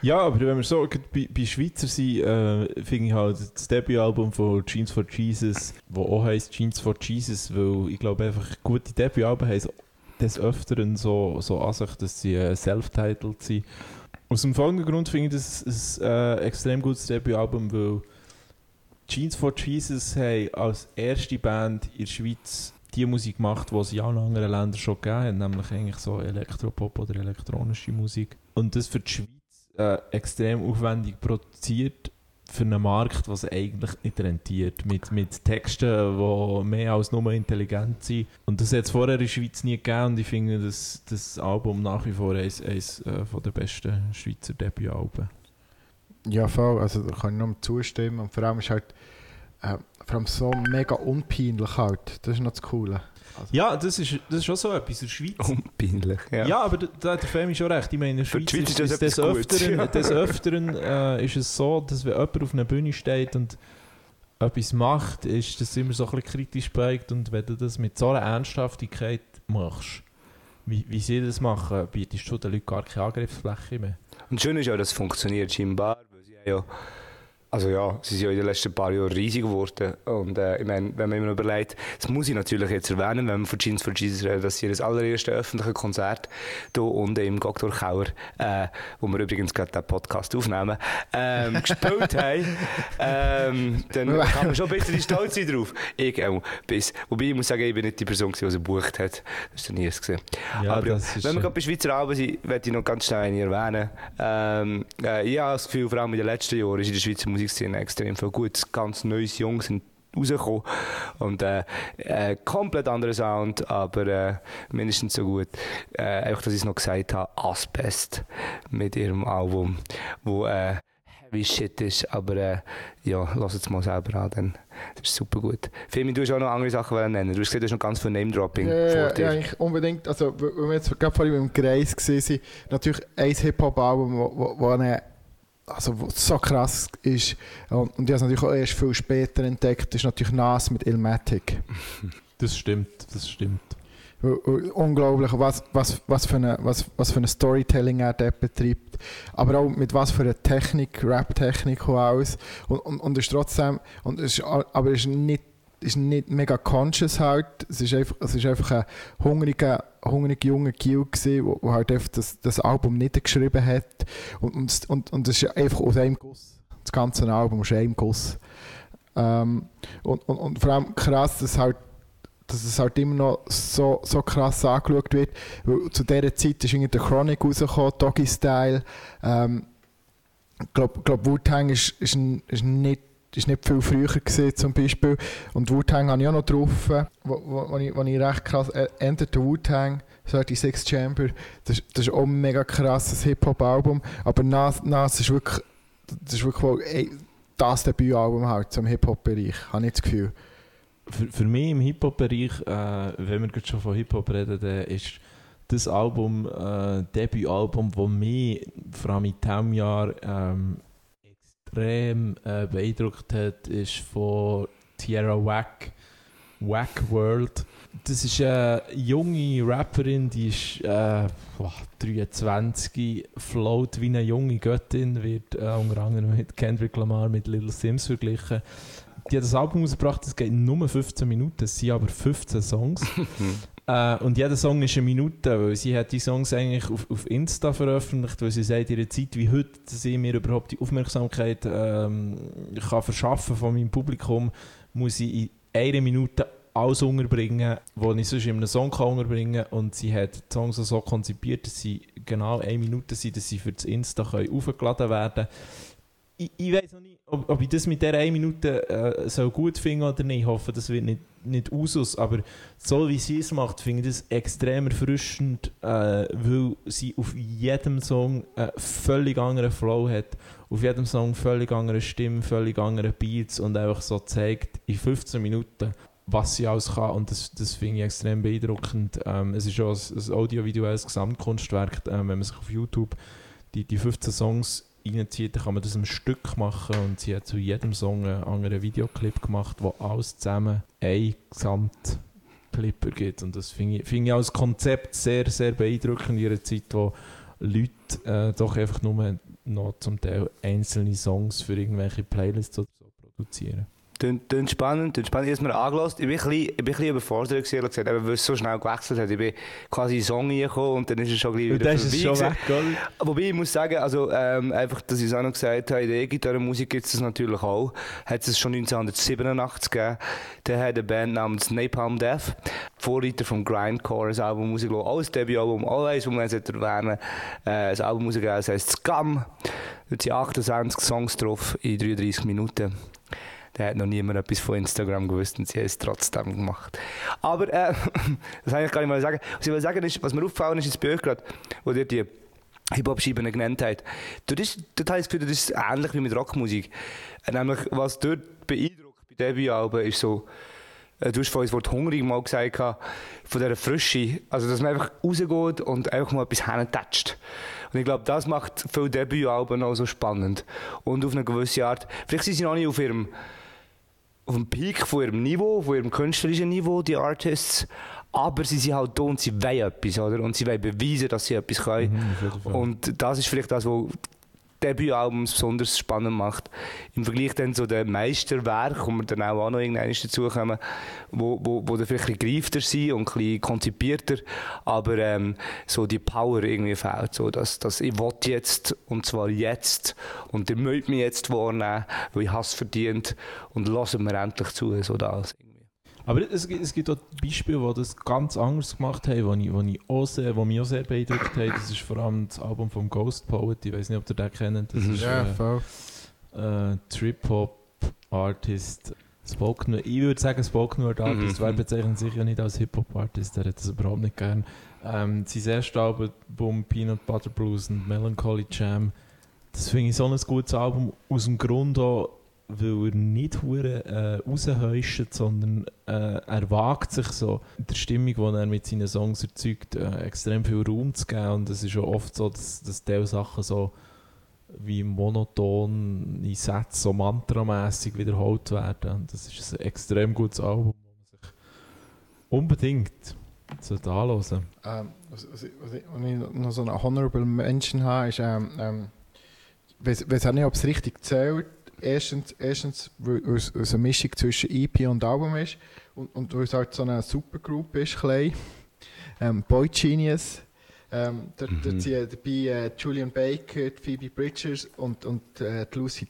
Ja, aber wenn wir so bei, bei Schweizer sind, äh, finde ich halt das Debütalbum von Jeans for Jesus, wo auch heisst Jeans for Jesus, weil ich glaube einfach, gute Debütalben haben des Öfteren so, so an sich, dass sie äh, self-titled sind. Aus dem folgenden Grund finde ich das ein äh, extrem gutes Debütalbum, weil Jeans for Jesus haben als erste Band in der Schweiz die Musik gemacht, die sie in allen anderen Ländern schon gegeben haben, nämlich eigentlich so Elektropop oder elektronische Musik. Und das für die Schweiz äh, extrem aufwendig produziert für einen Markt, was eigentlich nicht rentiert. Mit, mit Texten, die mehr als nur intelligent sind. Und das hat es vorher in der Schweiz nie gegeben und ich finde das, das Album nach wie vor eines, eines äh, der besten Schweizer Debütalben. Ja, voll. Also da kann ich nur zustimmen. Und vor allem ist halt äh, vor allem so mega unpeinlich halt. Das ist noch das Coole. Also, Ja, das ist, das ist schon so etwas in der Schweiz. Unpeinlich, ja. Ja, aber da, hat der Femi schon recht. Ich meine, in der Schweiz, Schweiz ist, ist das des Öfteren, ja. des Öfteren äh, ist es so, dass wenn jemand auf einer Bühne steht und etwas macht, ist das immer so ein bisschen kritisch prägt. Und wenn du das mit so einer Ernsthaftigkeit machst, wie, wie sie das machen, bietest du den Leuten gar keine Angriffsfläche mehr. Und schön ist ja, dass es funktioniert scheinbar, weil sie ja, also ja, sie sind ja in den letzten paar Jahren riesig geworden und äh, ich meine, wenn man immer überlegt, das muss ich natürlich jetzt erwähnen, wenn man von Jeans for Jesus redet, dass sie das allererste öffentliche Konzert hier unten im Goktor Kauer, äh, wo wir übrigens gerade den Podcast aufnehmen, ähm, gespielt haben, ähm, dann kann man schon ein bisschen stolz sein drauf. Ich auch, bis, wobei ich muss sagen, ich bin nicht die Person, die sie gebucht hat, das ist nie es gesehen. Ja, Aber ja, wenn wir gerade bei Schweizer Alben sind, möchte ich noch ganz schnell eine erwähnen. Ähm, äh, ich habe das Gefühl, vor allem in den letzten Jahren ist in der Schweizer Musikszene extrem viel gutes, ganz neues Jungs sind rausgekommen. Und äh, äh, komplett anderer Sound, aber äh, mindestens so gut. Äh, einfach, dass ich es noch gesagt habe, Asbest mit ihrem Album, wo äh, heavy shit ist, aber äh, ja, lass es mal selber an, dann. das ist super gut. Femi, du hast auch noch andere Sachen wollen nennen. Du hast gesagt, du hast noch ganz viel Name-Dropping Ja, vor dir. ja, eigentlich unbedingt. Also, weil wir jetzt gerade vorhin beim Greis gesehen sind, natürlich ein Hip-Hop-Album, wo, wo, wo, eine, also, wo so krass ist. Und, und ich habe es natürlich auch erst viel später entdeckt, ist natürlich Nas mit Illmatic. das stimmt, das stimmt. Unglaublich, was, was, was, für eine, was, was für ein Storytelling er dort betreibt. Aber auch mit was für einer Technik, Rap-Technik und alles. Und, und, und es ist trotzdem, und ist, aber ist nicht, ist nicht mega conscious halt. Es ist einfach, es ist einfach ein hungriger, hungriger junger Gil gewesen, wo halt das, das Album niedergeschrieben hat. Und, und, es- und, und es ist einfach aus einem Guss. Das ganze Album ist ein Guss. Ähm, und, und, und vor allem krass, dass halt dass es halt immer noch so, so krass angeschaut wird. Weil zu dieser Zeit ist irgendwie der Chronic rausgekommen, Doggy Style. Ähm, ich glaube, glaub, Wu-Tang ist, ist, ist, nicht, ist nicht viel früher gewesen, zum Beispiel. Und Wu-Tang habe ich auch noch drauf, wo, wo, wo, ich, wo ich recht krass... Äh, Enter the Wu-Tang, 36 Chamber, das, das ist auch ein mega krasses Hip-Hop-Album. Aber Nas, Nas ist wirklich... Das ist wirklich wohl, ey, das Debütalbum halt zum Hip-Hop-Bereich, habe ich das Gefühl. Für, für mich im Hip-Hop-Bereich, äh, wenn wir gerade schon von Hip-Hop reden, dann ist das Album, äh, Debütalbum, das mich vor allem in diesem Jahr ähm, extrem äh, beeindruckt hat, ist von Tierra Whack, Whack World. Das ist eine junge Rapperin, die ist äh, boah, 23, float wie eine junge Göttin, wird äh, unter anderem mit Kendrick Lamar, mit Little Sims verglichen. Die hat das Album rausgebracht, das geht nur 15 Minuten, es sind aber 15 Songs. äh, und jeder Song ist eine Minute, weil sie hat die Songs eigentlich auf, auf Insta veröffentlicht, weil sie sagt, einer Zeit wie heute, dass ich mir überhaupt die Aufmerksamkeit ähm, kann verschaffen von meinem Publikum, muss ich in einer Minute alles unterbringen, was ich sonst in einem Song kann unterbringen kann. Und sie hat die Songs so konzipiert, dass sie genau eine Minute sind, dass sie für das Insta können aufgeladen werden ich, ich weiß noch nicht, ob, ob ich das mit dieser 1 Minute äh, so gut finde oder nicht. Ich hoffe, das wird nicht, nicht Usus, aber so wie sie es macht, finde ich das extrem erfrischend, äh, weil sie auf jedem Song einen völlig anderen Flow hat, auf jedem Song völlig andere Stimmen, völlig andere Beats und einfach so zeigt in 15 Minuten, was sie alles kann und das, das finde ich extrem beeindruckend. Ähm, es ist auch ein, ein audiovisuelles Gesamtkunstwerk, ähm, wenn man sich auf YouTube die, die 15 Songs reinzieht, dann kann man das ein Stück machen und sie hat zu jedem Song einen anderen Videoclip gemacht, wo alles zusammen ein Gesamtclip ergibt und das finde ich, finde ich als Konzept sehr, sehr beeindruckend in einer Zeit, wo Leute äh, doch einfach nur noch zum Teil einzelne Songs für irgendwelche Playlists so produzieren. Tönt, spannend, tönt spannend. Mir angelassen. Ich bin ein bisschen, ich bin ein bisschen überfordert gewesen, ehrlich gesagt, eben, weil es so schnell gewechselt hat. Ich bin quasi in den Song reingekommen und dann ist es schon gleich Und wieder dann ist es vorbei schon weg? Wobei ich muss sagen, also ähm, einfach, dass ich es auch noch gesagt habe, in der E-Gitarre-Musik gibt es das natürlich auch. Hat es schon 1987 gegeben. Da hat eine Band namens Napalm Death, Vorreiter vom Grindcore, ein Album rausgelassen. Auch ein Debütalbum, auch eins, das man jetzt erwähnen äh, Ein Album rausgegeben, das heisst Scum. Dort sind 28 Songs drauf in 33 Minuten. Da hat noch niemand etwas von Instagram gewusst und sie haben es trotzdem gemacht. Aber äh, das kann ich gar nicht mal sagen. Was ich will sagen ist, was mir aufgefallen ist, ist bei euch gerade, wo ihr die Hip-Hop-Scheiben genannt habt. Dort, ist, dort habe ich das Gefühl, das ist ähnlich wie mit Rockmusik. Äh, Nämlich, was dort beeindruckt bei Debütalben ist so, äh, du hast vorhin das Wort hungrig mal gesagt, von dieser Frische. Also, dass man einfach rausgeht und einfach mal etwas hintatscht. Und ich glaube, das macht viele Debütalben auch so spannend. Und auf eine gewisse Art, vielleicht sind sie noch nicht auf ihrem, auf dem Peak von ihrem Niveau, von ihrem künstlerischen Niveau, die Artists. Aber sie sind halt da und sie wollen etwas, oder? Und sie wollen beweisen, dass sie etwas können. Mhm. Und das ist vielleicht das, was Debütalbums besonders spannend macht. Im Vergleich dann zu den Meisterwerken, wo wir dann auch, auch noch irgendwann dazukommen, wo, wo, wo dann vielleicht ein bisschen greifter sind und ein bisschen konzipierter, aber ähm, so die Power irgendwie fehlt. So, dass, dass ich will jetzt, und zwar jetzt, und ihr müsst mich jetzt wahrnehmen, weil ich Hass verdient und lassen mir endlich zu, so das. Aber es, gibt- es gibt auch Beispiele, die das ganz anders gemacht haben, wo, ich, wo, ich auch sehr, wo mich auch sehr beeindruckt haben. Das ist vor allem das Album vom Ghost Poet. Ich weiß nicht, ob ihr den kennt. Das Mhm. ist Ja, äh, äh, Trip-Hop-Artist. Spoken, ich würde sagen Spoken Word Artist, Mhm. weil bezeichnet sich ja nicht als Hip-Hop-Artist, der hat das überhaupt nicht gern. Ähm, sein erstes Album, Peanut Butter Blues und Melancholy Jam, das finde ich so ein gutes Album, aus dem Grund auch, weil er nicht hure äh, raushäuscht, sondern äh, er wagt sich so, der Stimmung, die er mit seinen Songs erzeugt, äh, extrem viel Raum zu geben und es ist auch oft so, dass, dass diese Sachen so wie monoton in Sätzen so mantramässig wiederholt werden. Und das ist ein extrem gutes Album, das man sich unbedingt sollte anhören Ähm, was, was, ich- was, ich, noch so eine Honorable Mention habe, ist, ähm, ähm, weiß- weiß auch nicht, ob es richtig zählt. Erstens, erstens weil es weil es eine Mischung zwischen EP und Album ist und, und weil es halt so eine Supergroup ist, klein. Ähm, Boy Genius. Ähm, dort, Mhm. dort sind dabei äh, Julian Baker, Phoebe Bridgers und, und äh, Lucy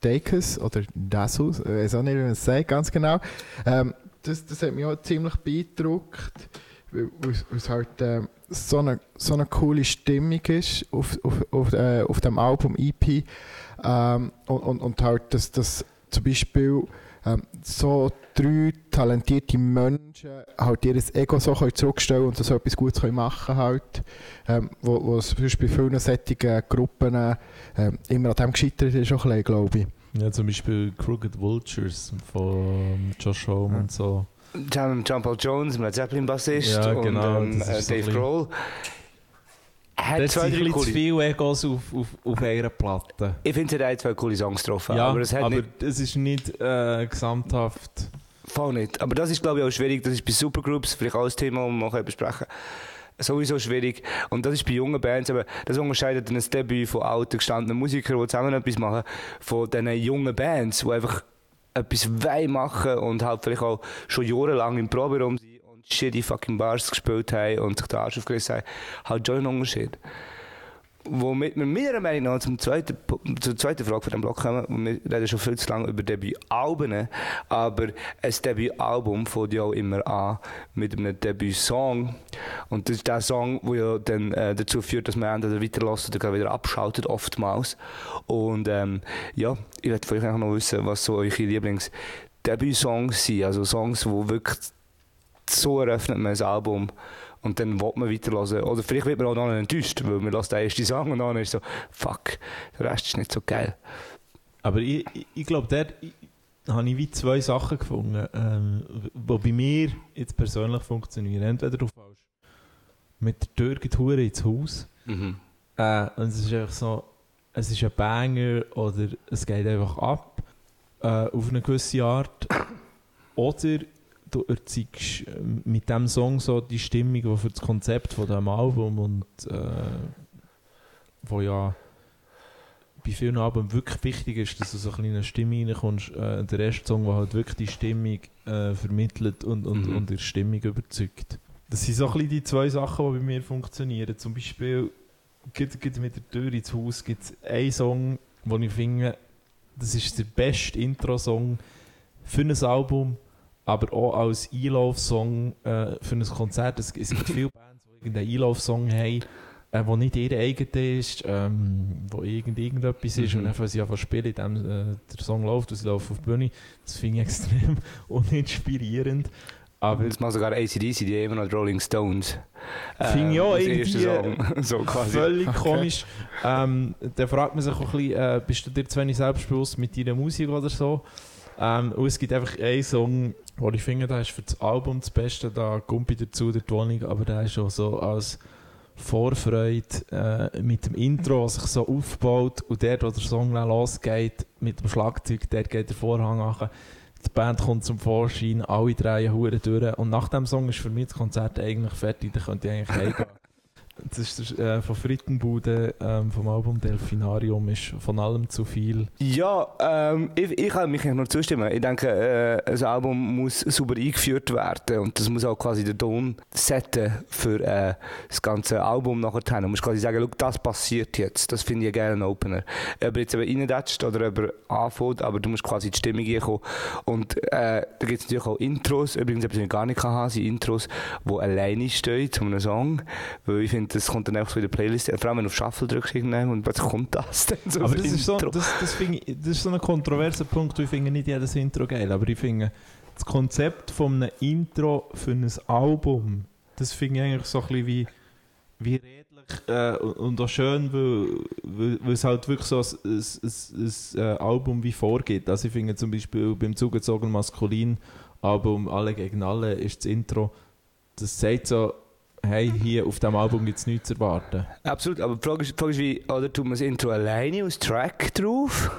Dacus oder Dasus, ich weiß auch nicht, wie man es sagt, ganz genau. Ähm, das, das hat mich auch ziemlich beeindruckt weil weil es- halt ähm, so, eine, so eine coole Stimmung ist auf, auf, auf, äh, auf dem Album EP ähm, und, und, und halt, dass das zum Beispiel ähm, so drei talentierte Menschen halt ihr Ego so können zurückstellen und so etwas Gutes können machen halt, ähm, wo, wo es zum Beispiel bei vielen solchen Gruppen äh, ähm, immer an dem gescheitert ist, auch ein bisschen, glaube ich. Ja, zum Beispiel Crooked Vultures von Josh Homme Ja. und so. John, John Paul Jones, Led Zeppelin Bassist Ja, genau, und ähm, äh, Dave Grohl. Hat zwei, drei bisschen zu coole, viele Egos auf, auf, auf einer Platte. ich finde, er hat zwei coole Songs getroffen, Ja, aber es hat nicht es ist nicht äh, gesamthaft. Voll nicht. Aber das ist, glaube ich, auch schwierig. Das ist bei Supergroups vielleicht auch ein Thema, das wir besprechen. Sowieso schwierig. Und das ist bei jungen Bands, aber das unterscheidet ein Debüt von alten, gestandenen Musikern, die zusammen etwas machen, von diesen jungen Bands, die einfach etwas wollen machen und halt vielleicht auch schon jahrelang im Proberaum sind shitty fucking Bars gespielt haben und sich den Arsch aufgerissen haben. Halt schon ein Unterschied. Womit wir meiner Meinung nach zum zweiten, zur zweiten Frage von dem Block kommen. Wir reden schon viel zu lange über Debütalben, aber ein Debütalbum fängt ja auch immer an mit einem Debütsong. Und das ist der Song, der ja dann äh, dazu führt, dass man entweder weiterlässt oder wieder abschaltet, oftmals. Und ähm, ja, ich möchte von euch noch wissen, was so eure Lieblings-Debütsongs sind. Also Songs, die wirklich so eröffnet man ein Album und dann will man weiterhören. Oder vielleicht wird man auch noch enttäuscht, weil man lässt den ersten Song und dann ist so, fuck, der Rest ist nicht so geil. Aber ich, ich, glaube, dort ich- habe ich wie zwei Sachen gefunden, ähm, die bei mir jetzt persönlich funktionieren. Entweder du fällst mit der Tür geht hure ins Haus Mhm. äh, und es ist einfach so, es ist ein Banger oder es geht einfach ab äh, auf eine gewisse Art. Oder du erzeugst äh, mit dem Song so die Stimmung, die für das Konzept von dem Album und äh, wo ja bei vielen Alben wirklich wichtig ist, dass du so ein bisschen in eine Stimmung reinkommst. Äh, der erste Song, der halt wirklich die Stimmung äh, vermittelt und, und, Mhm. und die Stimmung überzeugt. Das sind so ein bisschen die zwei Sachen, die bei mir funktionieren. Zum Beispiel, geht, geht mit der Tür ins Haus gibt es einen Song, den ich finde, das ist der beste Intro-Song für ein Album, aber auch als Einlauf-Song äh, für ein Konzert. Es, es gibt viele Bands, die irgendeinen Einlauf-Song haben, äh, wo nicht ihr eigener ist, ähm, wo irgend, irgendetwas ist Mhm. und einfach sie einfach spielen, in dem äh, der Song läuft und sie laufen auf die Bühne. Das finde ich extrem uninspirierend. Aber Das machen sogar ACDC, die haben immer noch Rolling Stones. Finde ich auch irgendwie, so quasi. völlig Okay. komisch. Ähm, da fragt man sich auch ein bisschen, äh, bist du dir zu wenig selbstbewusst mit deiner Musik oder so? Ähm, und es gibt einfach einen Song, wo ich finde, der ist für das Album das Beste, da kommt bei dazu der Wohnung, aber der ist auch so als Vorfreude äh, mit dem Intro, was sich so aufbaut und der, wo der Song dann losgeht, mit dem Schlagzeug, der geht der Vorhang an. Die Band kommt zum Vorschein, alle drehen Huren durch und nach dem Song ist für mich das Konzert eigentlich fertig, da könnte ich eigentlich heimgehen. Das ist der, äh, von Frittenbude ähm, vom Album Delfinarium, ist von allem zu viel. Ja, ähm, ich, ich kann mich nur zustimmen. Ich denke, äh, ein Album muss super eingeführt werden und das muss auch quasi den Ton setzen für äh, das ganze Album nachher. Du musst quasi sagen, das passiert jetzt. Das finde ich gerne ein Opener. Ob jetzt eben reindatscht oder ob anfängt, aber du musst quasi die Stimmung reinkommen. Und äh, da gibt es natürlich auch Intros, übrigens etwas, was ich gar nicht haben, sind Intros, die alleine stehen zu einem Song. Weil ich finde, das kommt dann einfach so in der Playlist, vor allem wenn du auf Shuffle drückst irgendwann und plötzlich kommt das dann so aber das ist, so, das, das, ich, das ist so ein kontroverser Punkt, ich finde nicht jedes Intro geil, aber ich finde das Konzept von einem Intro für ein Album, das finde ich eigentlich so ein bisschen wie, wie redlich äh, und- und auch schön, weil, weil, weil es halt wirklich so ein, ein, ein, äh, Album wie vorgeht. Also ich finde zum Beispiel beim zugezogen Maskulin Album Alle gegen Alle ist das Intro, das sagt so, hey, hier auf diesem Album gibt es nichts zu erwarten. Absolut, aber die Frage ist, die Frage ist wie, oder tut man das Intro alleine als Track drauf?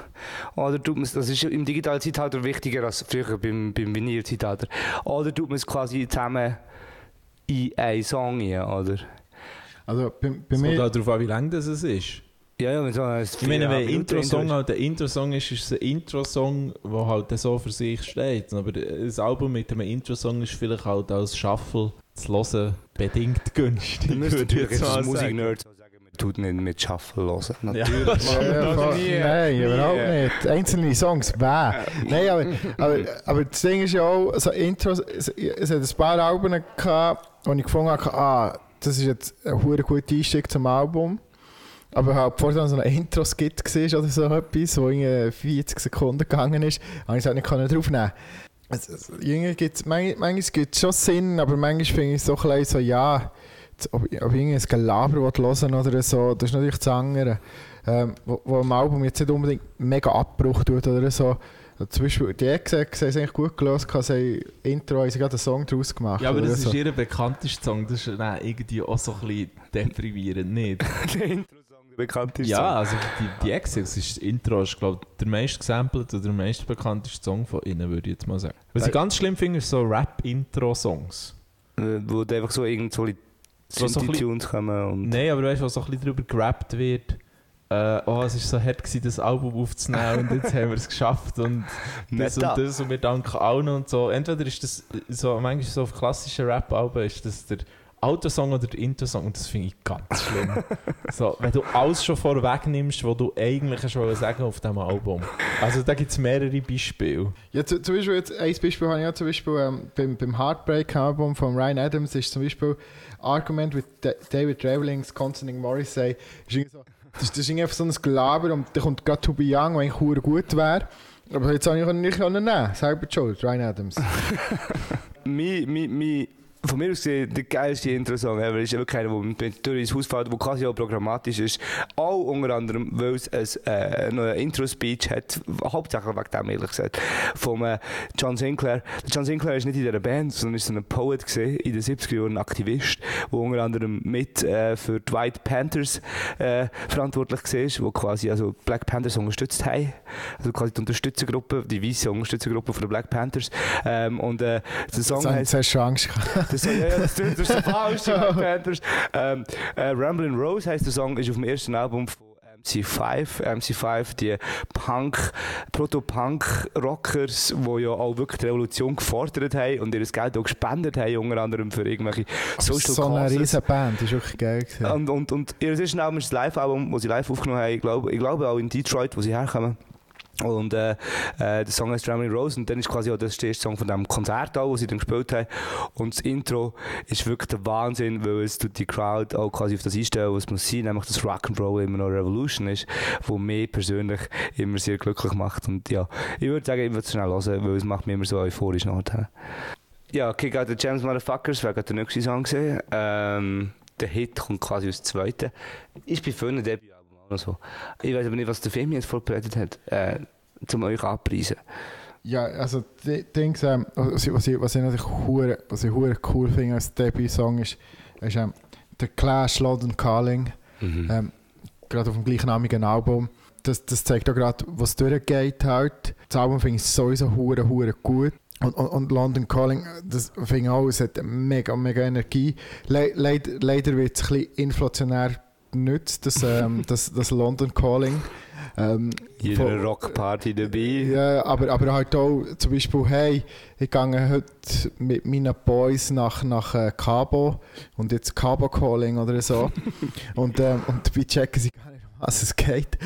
Oder tut man es, das ist im digitalen Zeitalter wichtiger als früher beim, beim Vinyl-Zeitalter. Oder tut man es quasi zusammen in einen Song rein, oder? Also bei, bei Es kommt mir, halt darauf an, wie lang das es ist. Ja, ja, wenn so ein Ich meine, wenn Intro-Song ist. halt ein Intro-Song ist, ist es ein Intro-Song, der halt so für sich steht. Aber ein Album mit einem Intro-Song ist vielleicht halt als Shuffle zu hören bedingt günstig. Dann müsste würde ich natürlich jetzt als sagen. Musiknerd so sagen, man tut nicht mit Shuffle hören. Natürlich. Ja, ja, nein, nie. überhaupt nicht. Einzelne Songs, bäh. Nein, aber, aber, aber das Ding ist ja auch, so Intros, es, es hat ein paar Alben gehabt, wo ich gefunden habe, ah, das ist jetzt ein hure guter Einstieg zum Album. Aber halt vorher dann so ein Intro-Skit war oder so etwas, wo irgendwie 40 Sekunden gegangen ist, habe ich es halt nicht draufnehmen es, es, irgendwie gibt's, manchmal, manchmal gibt es schon Sinn, aber manchmal finde ich es so ein bisschen so, ja, ob, ob irgendwie ein Gelaber hören oder so, das ist natürlich das andere. Ähm, wo, wo im Album jetzt nicht unbedingt mega Abbruch tut oder so. Also Zum Beispiel, die Execs haben es eigentlich gut gelöst, sie haben Intro, haben sie gerade einen Song draus gemacht. Ja, aber das so. ist ihr bekanntester Song. Das ist dann irgendwie auch so ein bisschen deprimierend, nicht? der bekannteste Ja, also die, die Exes, ist, das Intro ist, glaube ich, der meist gesampelt oder der meist bekannteste Song von ihnen, würde ich jetzt mal sagen. Was ich ganz schlimm finde, ist so Rap-Intro-Songs. Äh, Wo da einfach so irgend so so Synthi-Tunes kommen und... Nein, aber weißt du, was so ein bisschen darüber gerappt wird? Äh, oh, es war so hart, gewesen, das Album aufzunehmen und jetzt haben wir es geschafft und das und das und wir danken allen und so. Entweder ist das so, manchmal so auf klassischen Rap-Alben ist das der Autosong oder der Intro-Song und das finde ich ganz schlimm. so, wenn du alles schon vorweg nimmst, was du eigentlich schon sagen auf diesem Album. Also da gibt es mehrere Beispiele. Ja, zu, zum Beispiel, jetzt, ein Beispiel habe ich ja zum Beispiel ähm, beim, beim Heartbreak-Album von Ryan Adams ist zum Beispiel Argument with Da- David Travelings, Constantine Morrissey. Ist irgendwie so, das, das ist irgendwie einfach so ein Gelaber und da kommt gerade To Be Young, eigentlich verdammt gut wäre. Aber jetzt habe ich ihn nicht können nehmen. Selber die schuld, Ryan Adams. mein, mein, mein, von mir aus gesehen, der geilste Intro-Song ever ist eben keiner, der mit durch ins Haus fällt, der quasi auch programmatisch ist. Auch unter anderem, weil es ein, äh, Intro-Speech hat, hauptsächlich wegen dem, ehrlich gesagt, von äh, John Sinclair. Der John Sinclair ist nicht in dieser Band, sondern ist so ein Poet gewesen, in den 70er Jahren, ein Aktivist, der unter anderem mit äh, für die White Panthers äh, verantwortlich war, wo quasi also Black Panthers unterstützt haben. Also quasi die Unterstützergruppe, die weiße Unterstützergruppe von den Black Panthers. Ähm, und äh, der Song Jetzt heißt zuerst schon Angst gehabt. Das, ja, ja, das das so falsch, Panthers. Ähm, äh, Ramblin' Rose heisst der Song, ist auf dem ersten Album von ähm, MC5. MC5, die Punk, Proto-Punk-Rockers, die ja auch wirklich die Revolution gefordert haben und ihr Geld auch gespendet haben, unter anderem für irgendwelche Social so eine riesen Band, das ist wirklich geil. gewesen. Und, und, und ihr erste Album ist das Live-Album, das sie live aufgenommen haben. Ich glaube, ich glaube auch in Detroit, wo sie herkommen. Und äh, äh, der Song heißt Ramley Rose und dann ist quasi auch das der erste Song von dem Konzert auch, wo sie dann gespielt haben. Und das Intro ist wirklich der Wahnsinn, weil es tut die Crowd auch quasi auf das einstellen, was muss sein, nämlich dass Rock'n'Roll immer noch Revolution ist, wo mich persönlich immer sehr glücklich macht. Und ja, ich würde sagen, ich würde es schnell hören, weil es macht mich immer so euphorisch nachher. Ja, Kick Out the Jams Motherfuckers wäre gerade der nächste Song gewesen. Ähm, der Hit kommt quasi aus dem zweiten. Ist bei vielen Debütalben noch so. Ich weiß aber nicht, was der Film jetzt vorbereitet hat, äh, zum euch abpreisen. Ja, also die Dings, ähm, was, ich, was, ich, was ich natürlich hure, was ich hure cool finde als Debüt-Song ist, ist ähm, der Clash London Calling, Mhm. ähm, gerade auf dem gleichnamigen Album. Das, das zeigt auch gerade, was durchgeht halt. Das Album finde ich sowieso hure, hure gut. Und, und, und London Calling, das finde ich auch, es hat mega, mega Energie. Le leider, leider wird es ein bisschen inflationär genutzt, das, ähm, das, das London Calling. Ähm, Jeder Rockparty dabei. ja, aber, aber halt auch zum Beispiel, hey, ich gehe heute mit meinen Boys nach, nach äh, Cabo und jetzt Cabo Calling oder so. und, ähm, und dabei checken sie gar nicht, um was es geht.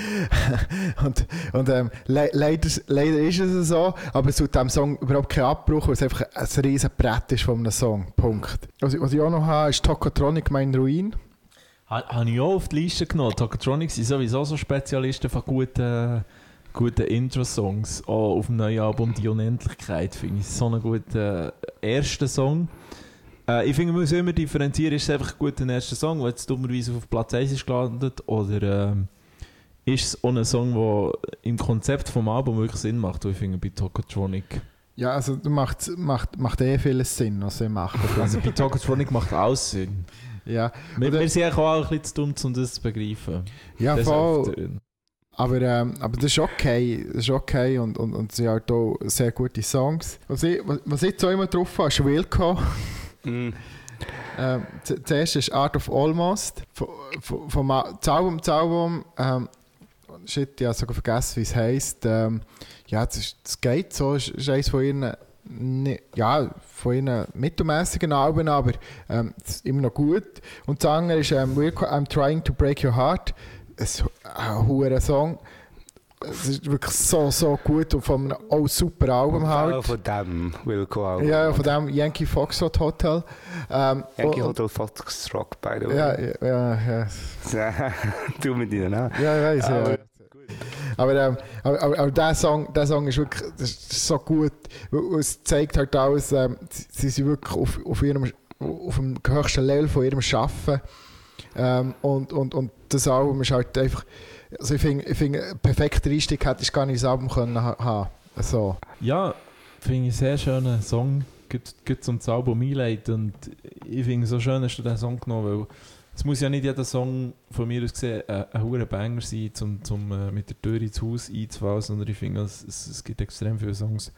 und und ähm, le leider, leider ist es so, aber es tut dem Song überhaupt keinen Abbruch, weil es einfach ein riesen Brett ist von einem Song. Punkt. Was, ich- was ich auch noch habe, ist Tokotronic, mein Ruin. Ha- Habe ich auch auf die Liste genommen. Tokotronics sind sowieso so Spezialisten von guten, guten Intro-Songs. Auch auf dem neuen Album Die Unendlichkeit finde ich so einen guten äh, ersten Song. Äh, ich finde, man muss immer differenzieren, ist es einfach ein guter erster Song, der jetzt dummerweise auf Platz 1 ist gelandet, oder ähm, ist es auch ein Song, der im Konzept vom Album wirklich Sinn macht, ich finde bei Tokotronic. Ja, also macht, macht, macht eh vieles Sinn, was sie machen. Also bei Tokotronic macht alles Sinn. Ja, Wir, wir sind auch ein bisschen zu dumm, um das zu begreifen. ja Des voll. Aber, ähm, aber das ist okay, das ist okay und, und, und sie haben auch sehr gute Songs. Was ich, was, was ich immer drauf habe, ist Wilco. Mhm. ähm, zuerst ist Art of Almost. Vom, vom, vom A- das Album, das Album ähm, shit, ich habe sogar vergessen, wie es heisst. Ähm, ja, das, ist, das geht so, es ist eines von ihren, ne, ja, von ihren mittelmäßigen Alben, aber ähm, immer noch gut. Und das andere ist ähm, I'm Trying to Break Your Heart. Ein hoher Song. Es ist wirklich so, so gut und von einem auch super Album halt. von dem Wilco auch. Ja, ja, von dem Yankee Foxtrot Hotel. Ähm, Yankee Hotel Foxtrot, by the way. Ja, ja, ja, ja. du mit ihnen auch. Ja, Aber- ja. Aber, ähm, aber, aber, aber der, Song, der Song ist wirklich das ist so gut. Es zeigt halt alles, ähm, sie, sind wirklich auf, auf, ihrem, auf dem höchsten Level von ihrem Schaffen. Ähm, und, und, und das Album ist halt einfach. Also ich finde, find, ein perfekter Einstieg hätte ich gar nicht das Album können ha haben so. Ja, finde ich einen sehr schönen Song. Geht, geht zum Album einleiten. Und ich finde es so schön, dass du diesen Song genommen weil es muss ja nicht jeder Song von mir aus gesehen äh, ein hoher Banger sein, um zum, äh, mit der Tür ins Haus einzufallen, sondern ich finde, es, es, gibt extrem viele Songs,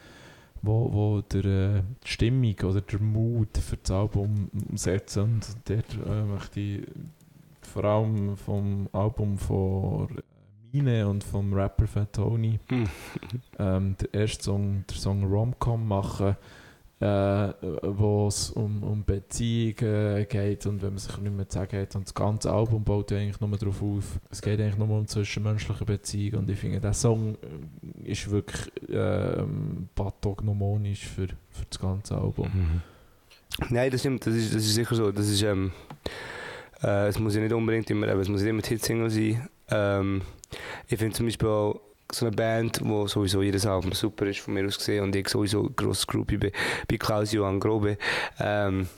wo, wo der, äh, die Stimmung oder der Mut für das Album setzen. Und dort äh, möchte ich vor allem vom Album von Mine und vom Rapper Fat Tony Hm. ähm, der erste Song, der Song Romcom machen, äh, wo es um, um Beziehungen geht und wenn man sich nicht mehr zu sagen hat. Und das ganze Album baut ja eigentlich nur darauf auf. Es geht eigentlich nur um zwischenmenschliche Beziehungen und ich finde, der Song äh, ist wirklich ähm, pathognomonisch für, für das ganze Album. Nein, das stimmt, das ist, das ist sicher so. Das ist, ähm, äh, es muss ja nicht unbedingt immer, aber es muss nicht immer die Hitsingle sein. Ähm, ich finde zum Beispiel auch so eine Band, wo sowieso jedes Album super ist, von mir aus gesehen, und ich sowieso ein grosses Groupie bin, bei Klaus Johann Grobe. Ähm,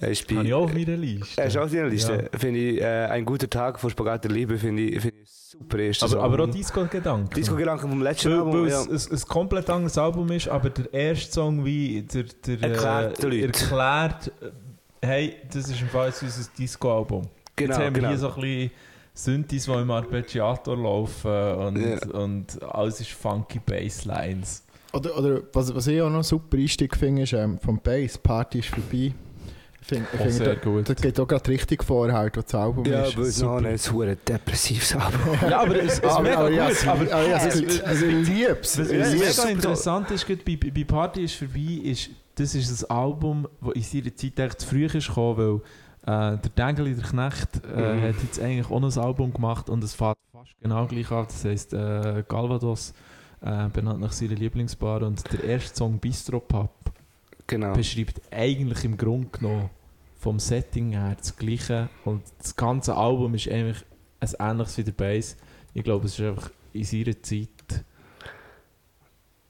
ist bei, Habe ich auch auf meiner Liste. er ist auch auf deiner Liste. Ja. Finde ich, äh, ein guter Tag vor Spagat der Liebe, finde ich, finde ich super erster Aber, Song. aber auch Disco-Gedanken. Disco-Gedanken vom letzten Weil, Album, weil ja. es, ein komplett anderes Album ist, aber der erste Song wie der, der Erklärt äh, erklärt, äh, hey, das ist im Fall unser Disco-Album. Genau, Jetzt haben wir genau. hier so ein bisschen Synthes, die im Arpeggiator laufen und, Ja. und alles ist funky Basslines. Oder, oder was, was ich auch noch super Einstieg finde, ist ähm, vom Bass, Party ist vorbei. Ich finde, ich Auch finde sehr das, gut. das geht auch gerade richtig vor, halt, was das Album Ja, ist. aber es ist noch ein super depressives Album. Ja, aber es ist mega aber, gut. ja, aber aber, ja, es- es, also, ich liebe es. Was was mega interessant ist, gerade bei, bei Party ist vorbei, ist, das ist ein Album, das in seiner Zeit echt zu früh ist gekommen, weil äh, der Dengeli, der Knecht, äh, Mhm. hat jetzt eigentlich auch ein Album gemacht und es fährt fast genau gleich an. Das heisst äh, Galvados, äh, benannt nach seiner Lieblingsbar und der erste Song Bistro Pub Genau. beschreibt eigentlich im Grunde genommen vom Setting her das Gleiche und das ganze Album ist eigentlich ein ähnliches wie der Bass. Ich glaube, es ist einfach in seiner Zeit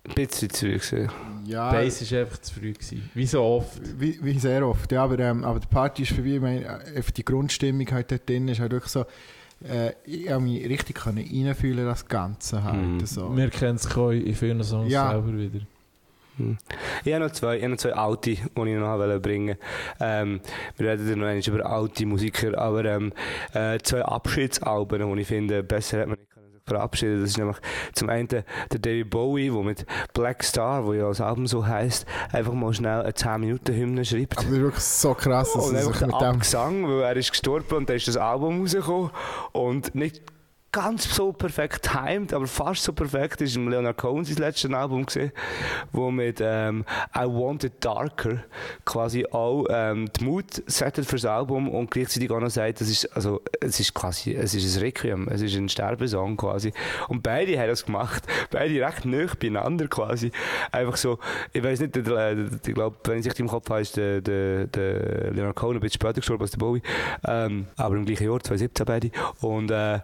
Ein bisschen zu früh gewesen. Ja, Bass ist einfach zu früh gewesen. Wie so oft. wie, wie sehr oft. Ja, aber, ähm, aber die Party ist vorbei. Ich meine, äh, einfach die Grundstimmung halt dort drin ist halt wirklich so. Äh, ich habe mich richtig können reinfühlen das Ganze halt. Mhm. So. Wir kennen es in vielen Songs Ja. selber wieder. Hm. Ich habe noch zwei, ich habe noch zwei alte, die ich noch wollte bringen ähm, Wir reden dann noch einmal über alte Musiker, aber ähm, äh, zwei Abschiedsalben, die ich finde, besser hat man nicht verabschieden. Das ist nämlich zum einen der David Bowie, der mit Black Star, wo ja das Album so heisst, einfach mal schnell eine 10-Minuten-Hymne schreibt. Aber das ist wirklich so krass, dass und er sich mit dem. Abgesang, weil er ist gestorben und dann ist das Album rausgekommen und nicht ganz so perfekt timed, aber fast so perfekt ist im Leonard Cohen sein letztes Album gesehen, wo mit ähm, I Want It Darker quasi auch ähm, die Mut settet fürs Album und gleichzeitig auch noch sagt, das ist also es ist quasi es ist ein Requiem, es ist ein Sterbesong quasi. Und beide haben das gemacht, beide recht nah beieinander quasi, einfach so, ich weiß nicht, ich glaube, wenn ich es im Kopf habe, ist der, der, der Leonard Cohen ein bisschen später gestorben als der Bowie, ähm, aber im gleichen Jahr, 2017 beide. Und äh,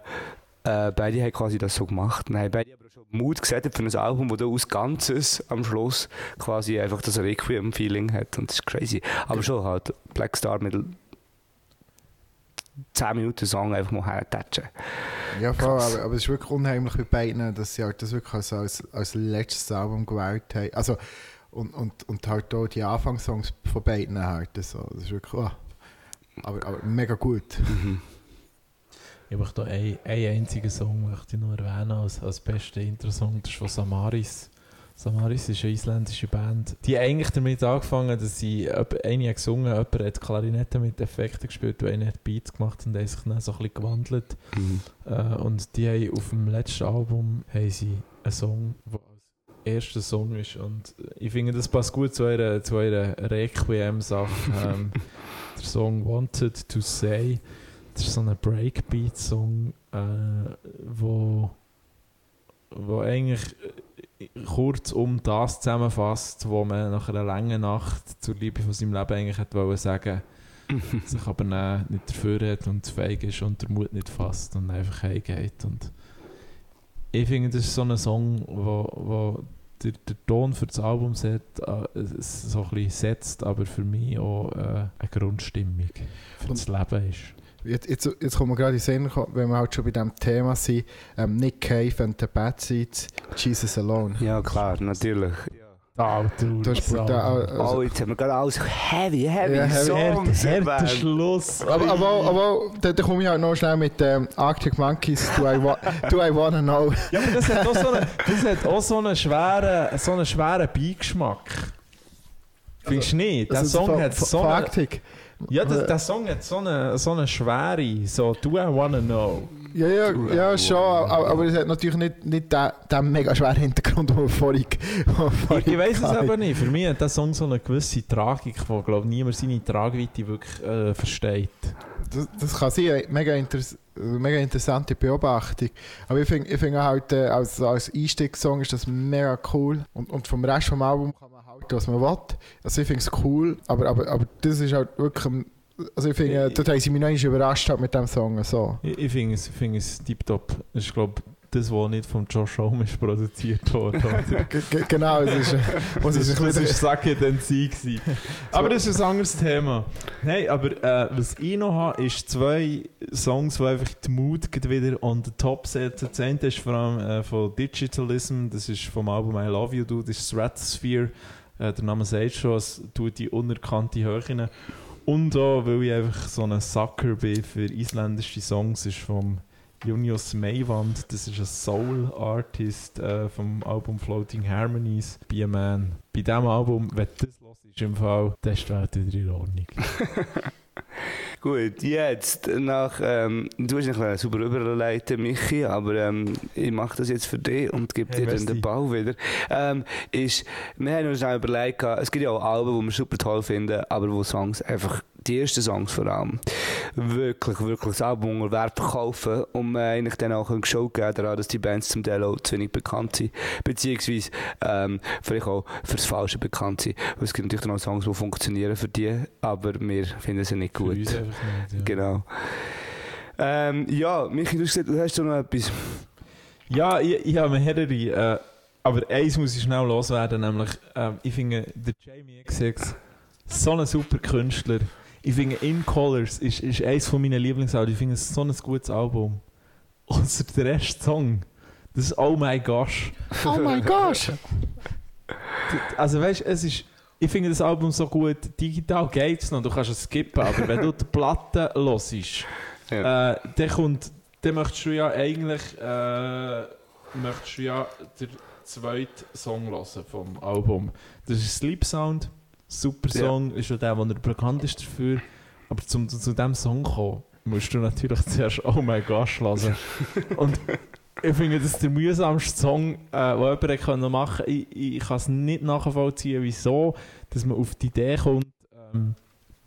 äh, beide haben quasi das so gemacht. Haben beide aber schon Mut gesetzt für ein Album, das aus Ganzes am Schluss quasi einfach das Requiem-Feeling hat. Und das ist crazy. Aber schon halt Black Star mit 10 Minuten Song einfach mal hertatschen. Ja, voll, aber, aber es ist wirklich unheimlich bei beiden, dass sie halt das wirklich als, als, als letztes Album gewählt haben. Also, und, und, und halt auch die Anfangssongs von beiden halt. So. Das ist wirklich, oh. aber, aber mega gut. Mhm. Ich möchte hier einen, einzigen Song möchte ich noch erwähnen als, als besten Intro-Song. Das ist von Samaris. Samaris ist eine isländische Band. Die haben eigentlich damit angefangen, dass sie eine hat gesungen, jemand hat Klarinette mit Effekten gespielt einer hat Beats gemacht und haben sich dann so ein bisschen gewandelt. Mhm. Äh, und die haben auf dem letzten Album haben sie einen Song, der als erster Song ist. Und ich finde, das passt gut zu eurer, zu eurer Requiem-Sache. ähm, der Song Wanted to Say. Das ist so ein Breakbeat-Song, äh, wo, wo eigentlich äh, kurz um das zusammenfasst, wo man nach einer langen Nacht zur Liebe von seinem Leben eigentlich hätte wollen sagen sich aber dann nicht dafür hat und zu feig ist und der Mut nicht fasst und einfach heimgeht. Und ich finde, das ist so ein Song, wo, wo der, der Ton für das Album set, äh, so ein bisschen setzt, aber für mich auch äh, eine Grundstimmung für das Leben ist. Jetzt, jetzt, jetzt kommen wir gerade in den Sinn, wenn wir halt schon bei diesem Thema sind. Ähm, Nick Cave and the Bad Seeds, Jesus Alone. Ja, klar, natürlich. Alter, Das ist brutal. Oh, Also, jetzt haben wir gerade alles heavy, heavy Ja, heavy, Songs. Härter. Schluss. aber, aber, aber da, da komme ich halt noch schnell mit ähm, Arctic Monkeys, do I, wa do I Wanna Know. Ja, aber das hat auch so einen, das hat auch so einen schweren, so einen schweren Beigeschmack. Findest du nicht? Der Also, Song hat so einen, Arctic. Ja, der, der Song hat so eine, so eine schwere, so Do I Wanna Know. Ja, ja, ja, schon, aber, aber es hat natürlich nicht, nicht den, den mega schweren Hintergrund, den wir vorhin, Ich, ich weiß es aber nicht. Für mich hat der Song so eine gewisse Tragik, wo glaube niemand seine Tragweite wirklich äh, versteht. Das, das kann sein, mega, interess mega interessante Beobachtung. Aber ich finde ich find halt, äh, als, als Einstiegssong ist das mega cool. Und, und vom Rest vom Album kann halten, was man will. Also ich finde es cool, aber, aber, aber das ist halt wirklich... Also ich finde, Ich- dort haben sie mich noch überrascht halt mit dem Song. So. Ich, ich finde es, ich find es tiptop. Ist glaube das, was nicht von Josh Homme ist produziert wurde. genau, es ist... Äh, ich das sich war wieder- Sacke dann gewesen. Aber das ist ein anderes Thema. Nein, aber äh, was ich noch habe, ist zwei Songs, die einfach die Mut wieder on the top setzen. Das eine ist vor allem äh, von Digitalism, das ist vom Album I Love You Do, das ist Stratosphere. Äh, der Name sagt schon, es tut die unerkannte Höhe rein. Und auch, weil ich einfach so ein Sucker bin für isländische Songs, ist vom Junius Meiwand, das ist ein Soul-Artist äh, vom Album Floating Harmonies, Be a Man. Bei diesem Album, wenn du das hörst, ist im Fall, das ist wieder in Ordnung. Gut, jetzt nach, ähm, du hast ein super überleiten, Michi, aber ähm, ich mache das jetzt für dich und gebe Hey, dir dann den Ball wieder. Ähm, ist, wir haben uns auch überlegt, es gibt ja auch Alben, die wir super toll finden, aber wo Songs einfach, die ersten Songs vor allem, wirklich, wirklich das Album unter Wert verkaufen und man eigentlich dann auch eine Show geben daran, dass die Bands zum Teil auch zu wenig bekannt sind, beziehungsweise ähm, vielleicht auch fürs Falsche bekannt sind. Es gibt natürlich dann auch Songs, die funktionieren für die, aber wir finden sie nicht Für gut. nicht. Ja. Genau. Ähm, ja, Michi, du hast gesagt, du hast doch noch etwas. Ja, ich, ich habe mehrere. Äh, aber eins muss ich schnell loswerden, nämlich ähm, ich finde der Jamie XX so ein super Künstler. Ich finde In Colors ist, ist eines von meinen Lieblingsalben. Ich finde es so ein gutes Album. Außer der erste Song. Das ist Oh my gosh. Oh mein Gott! Also weißt es ist. Ich finde das Album so gut. Digital geht es noch, du kannst es skippen, aber wenn du die Platte hörst, Ja. äh, dann kommt, dann möchtest du ja eigentlich äh, möchtest du ja den zweiten Song hören vom Album. Das ist Sleep Sound, super Ja. Song, ist ja der, der bekannt ist dafür. Aber zum zu, zu diesem Song kommen, musst du natürlich zuerst Oh my gosh hören. Und ich finde, das ist der mühsamste Song, äh, den jemand können machen Ich, ich kann es nicht nachvollziehen, wieso, dass man auf die Idee kommt, ähm,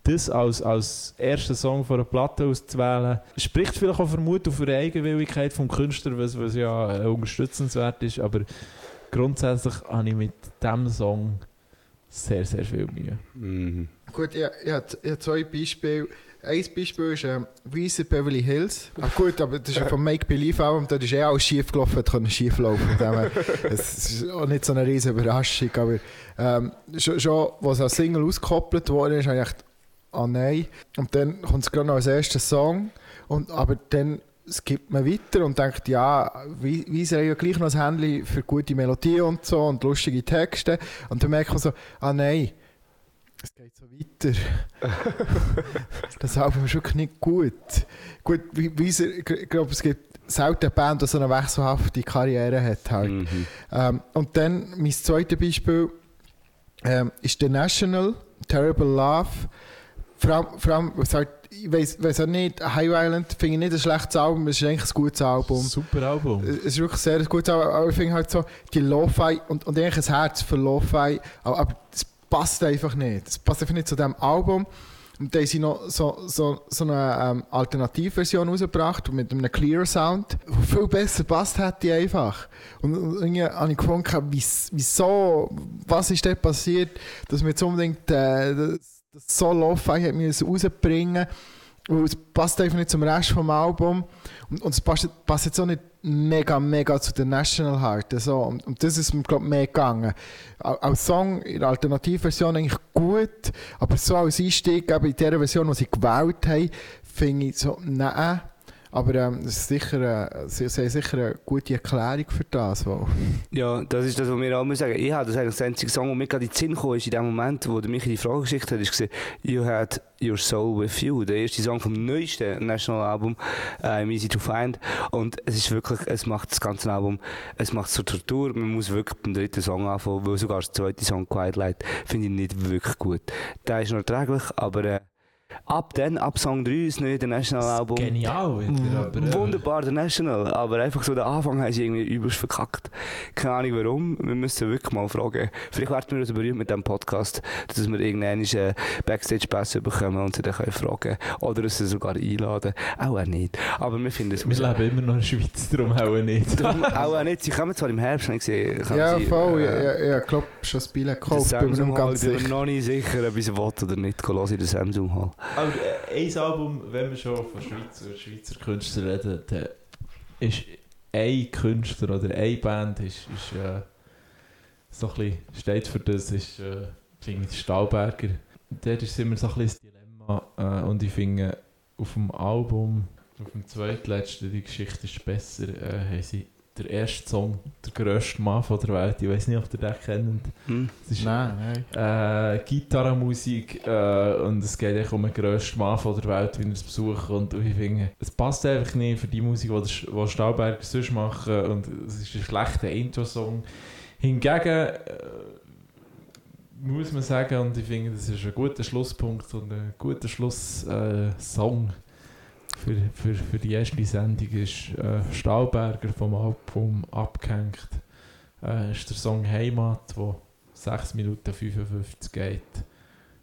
das als, als ersten Song von einer Platte auszuwählen. Spricht vielleicht auch vermutlich auf eine Eigenwilligkeit vom Künstler, was, was ja äh, unterstützenswert ist, aber grundsätzlich habe ich mit diesem Song sehr, sehr viel Mühe. Mhm. Gut, ich, ich habe zwei Beispiele. Ein Beispiel ist ähm, Weezer Beverly Hills. Ah, gut, aber das ist ja vom Make Believe Album, da ist eh alles schief gelaufen, es konnte schief laufen. Von Es ist auch nicht so eine riesige Überraschung, aber ähm, schon, schon als Single ausgekoppelt worden ist, habe ich gedacht, ah nein. Und dann kommt es gerade noch als erster Song, und, aber dann skippt man weiter und denkt, ja, Weezer hat ja gleich noch ein Handy für gute Melodien und so und lustige Texte. Und dann merkt man so, ah nein, es geht so weiter. das Album ist wirklich nicht gut. Gut, wie, wie sie, ich glaube, es gibt selten eine Band, die so eine wechselhafte Karriere hat. Halt. Mhm. Ähm, und dann mein zweites Beispiel ähm, ist The National, Terrible Love. Vor allem, vor allem halt, ich weiß, weiß auch nicht, High Island finde ich nicht ein schlechtes Album, es ist eigentlich ein gutes Album. Super Album. Es ist wirklich sehr gut, aber aber ich finde halt so, die Lo-Fi und, und eigentlich ein Herz für Lo-Fi, aber, aber das passt einfach nicht. Das passt einfach nicht zu diesem Album. Und da haben sie noch so, so, so eine ähm, Alternativversion rausgebracht mit einem Clear Sound, viel besser passt hätte einfach. Und, und irgendwie habe ich gefunden, wies- wieso, was ist dort passiert, dass wir jetzt unbedingt äh, das, das so Lo-Fi hat müssen rausbringen und es passt einfach nicht zum Rest vom Album. Und, und es passt, passt jetzt auch nicht mega, mega zu der National Heart. So. Und, und das ist mir, glaube ich, mehr gegangen. Au- Als Song in der Alternativversion eigentlich gut, aber so als Einstieg eben in der Version, die sie gewählt haben, finde ich so, nein. Aber ähm, das ist sicher, äh, sie, sie haben sicher eine gute Erklärung für das. Weil, Ja, das ist das, was wir auch sagen. Ich habe das eigentlich das einzige Song, der mir gerade in den Sinn kam, ist in dem Moment, wo der Michi die Frage geschickt hat, ist You Had Your Soul With You, der erste Song vom neuesten National Album, ähm, Easy to Find. Und es ist wirklich, es macht das ganze Album, es macht zur Tortur. Man muss wirklich beim dritten Song anfangen, weil sogar der zweite Song, Quiet Light, finde ich nicht wirklich gut. Der ist noch erträglich, aber äh, ab dann, ab Song 3, das neue National Album, Genial aber... Wunderbar, der National, aber einfach so den Anfang haben sie irgendwie übelst verkackt. Keine Ahnung warum, wir müssen wirklich mal fragen. Vielleicht werden wir so berühmt mit diesem Podcast, dass wir irgendeinen Backstage-Pass bekommen und sie dann können fragen Oder sie sogar einladen. Auch auch nicht. Aber wir finden es... Wir leben immer noch in der Schweiz, darum auch nicht. Darum auch, auch nicht. Sie kommen zwar im Herbst, habe ich gesehen. kommen ja, sie, voll. äh, ja, ja, ich glaube, schon der gekauft, ich bin mir noch nicht sicher, ob ich es will oder nicht. Hören in der Samsung Hall. Aber äh, ein Album, wenn wir schon von Schweizer, Schweizer Künstlern reden, dann ist ein Künstler oder eine Band ist, ist äh, so ein bisschen, steht für das, ist äh, finde ich Stahlberger. Dort ist immer so ein bisschen das Dilemma äh, und ich finde auf dem Album, auf dem zweitletzten, die Geschichte ist besser, äh, haben sie der erste Song, der grösste Mann von der Welt, ich weiß nicht, ob ihr den kennt. Hm? Das ist Nein, nein. äh, Gitarrenmusik äh, und es geht echt um den grössten Mann von der Welt, wie er es besucht und ich finde, es passt einfach nicht für die Musik, die, die Stahlberger sonst machen und es ist ein schlechter Intro-Song. Hingegen, äh, muss man sagen, und ich finde, das ist ein guter Schlusspunkt und ein guter Schlusssong äh, für, für, für die erste Sendung, ist äh, Stahlberger vom Album «Abgehängt». Äh, ist der Song «Heimat», der 6 Minuten 55 geht.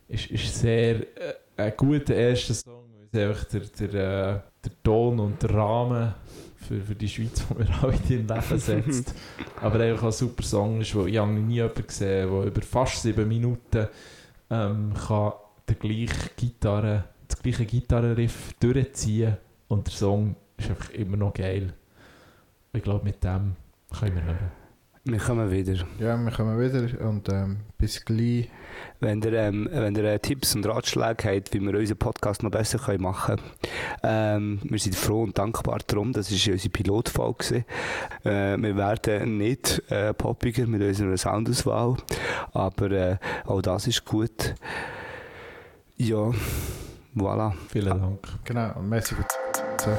Ist, ist sehr äh, ein guter erster Song, weil es einfach der, der, äh, der Ton und der Rahmen für, für die Schweiz, die wir alle in Leben setzt. Aber einfach ein super Song ist, wo ich habe nie jemanden gesehen der über fast sieben Minuten ähm, kann der gleiche Gitarre, das gleiche Gitarrenriff durchziehen und der Song ist einfach immer noch geil. Ich glaube, mit dem können wir hören. Wir kommen wieder. Ja, wir kommen wieder und ähm, bis gleich. Wenn ihr, ähm, wenn ihr äh, Tipps und Ratschläge habt, wie wir unseren Podcast noch besser können machen können, ähm, wir sind froh und dankbar darum. Das war unsere Pilotfolge. Äh, wir werden nicht äh, poppiger mit unserer Soundauswahl, aber äh, auch das ist gut. Ja, Voilà. Vielen Dank. Genau, merci. So.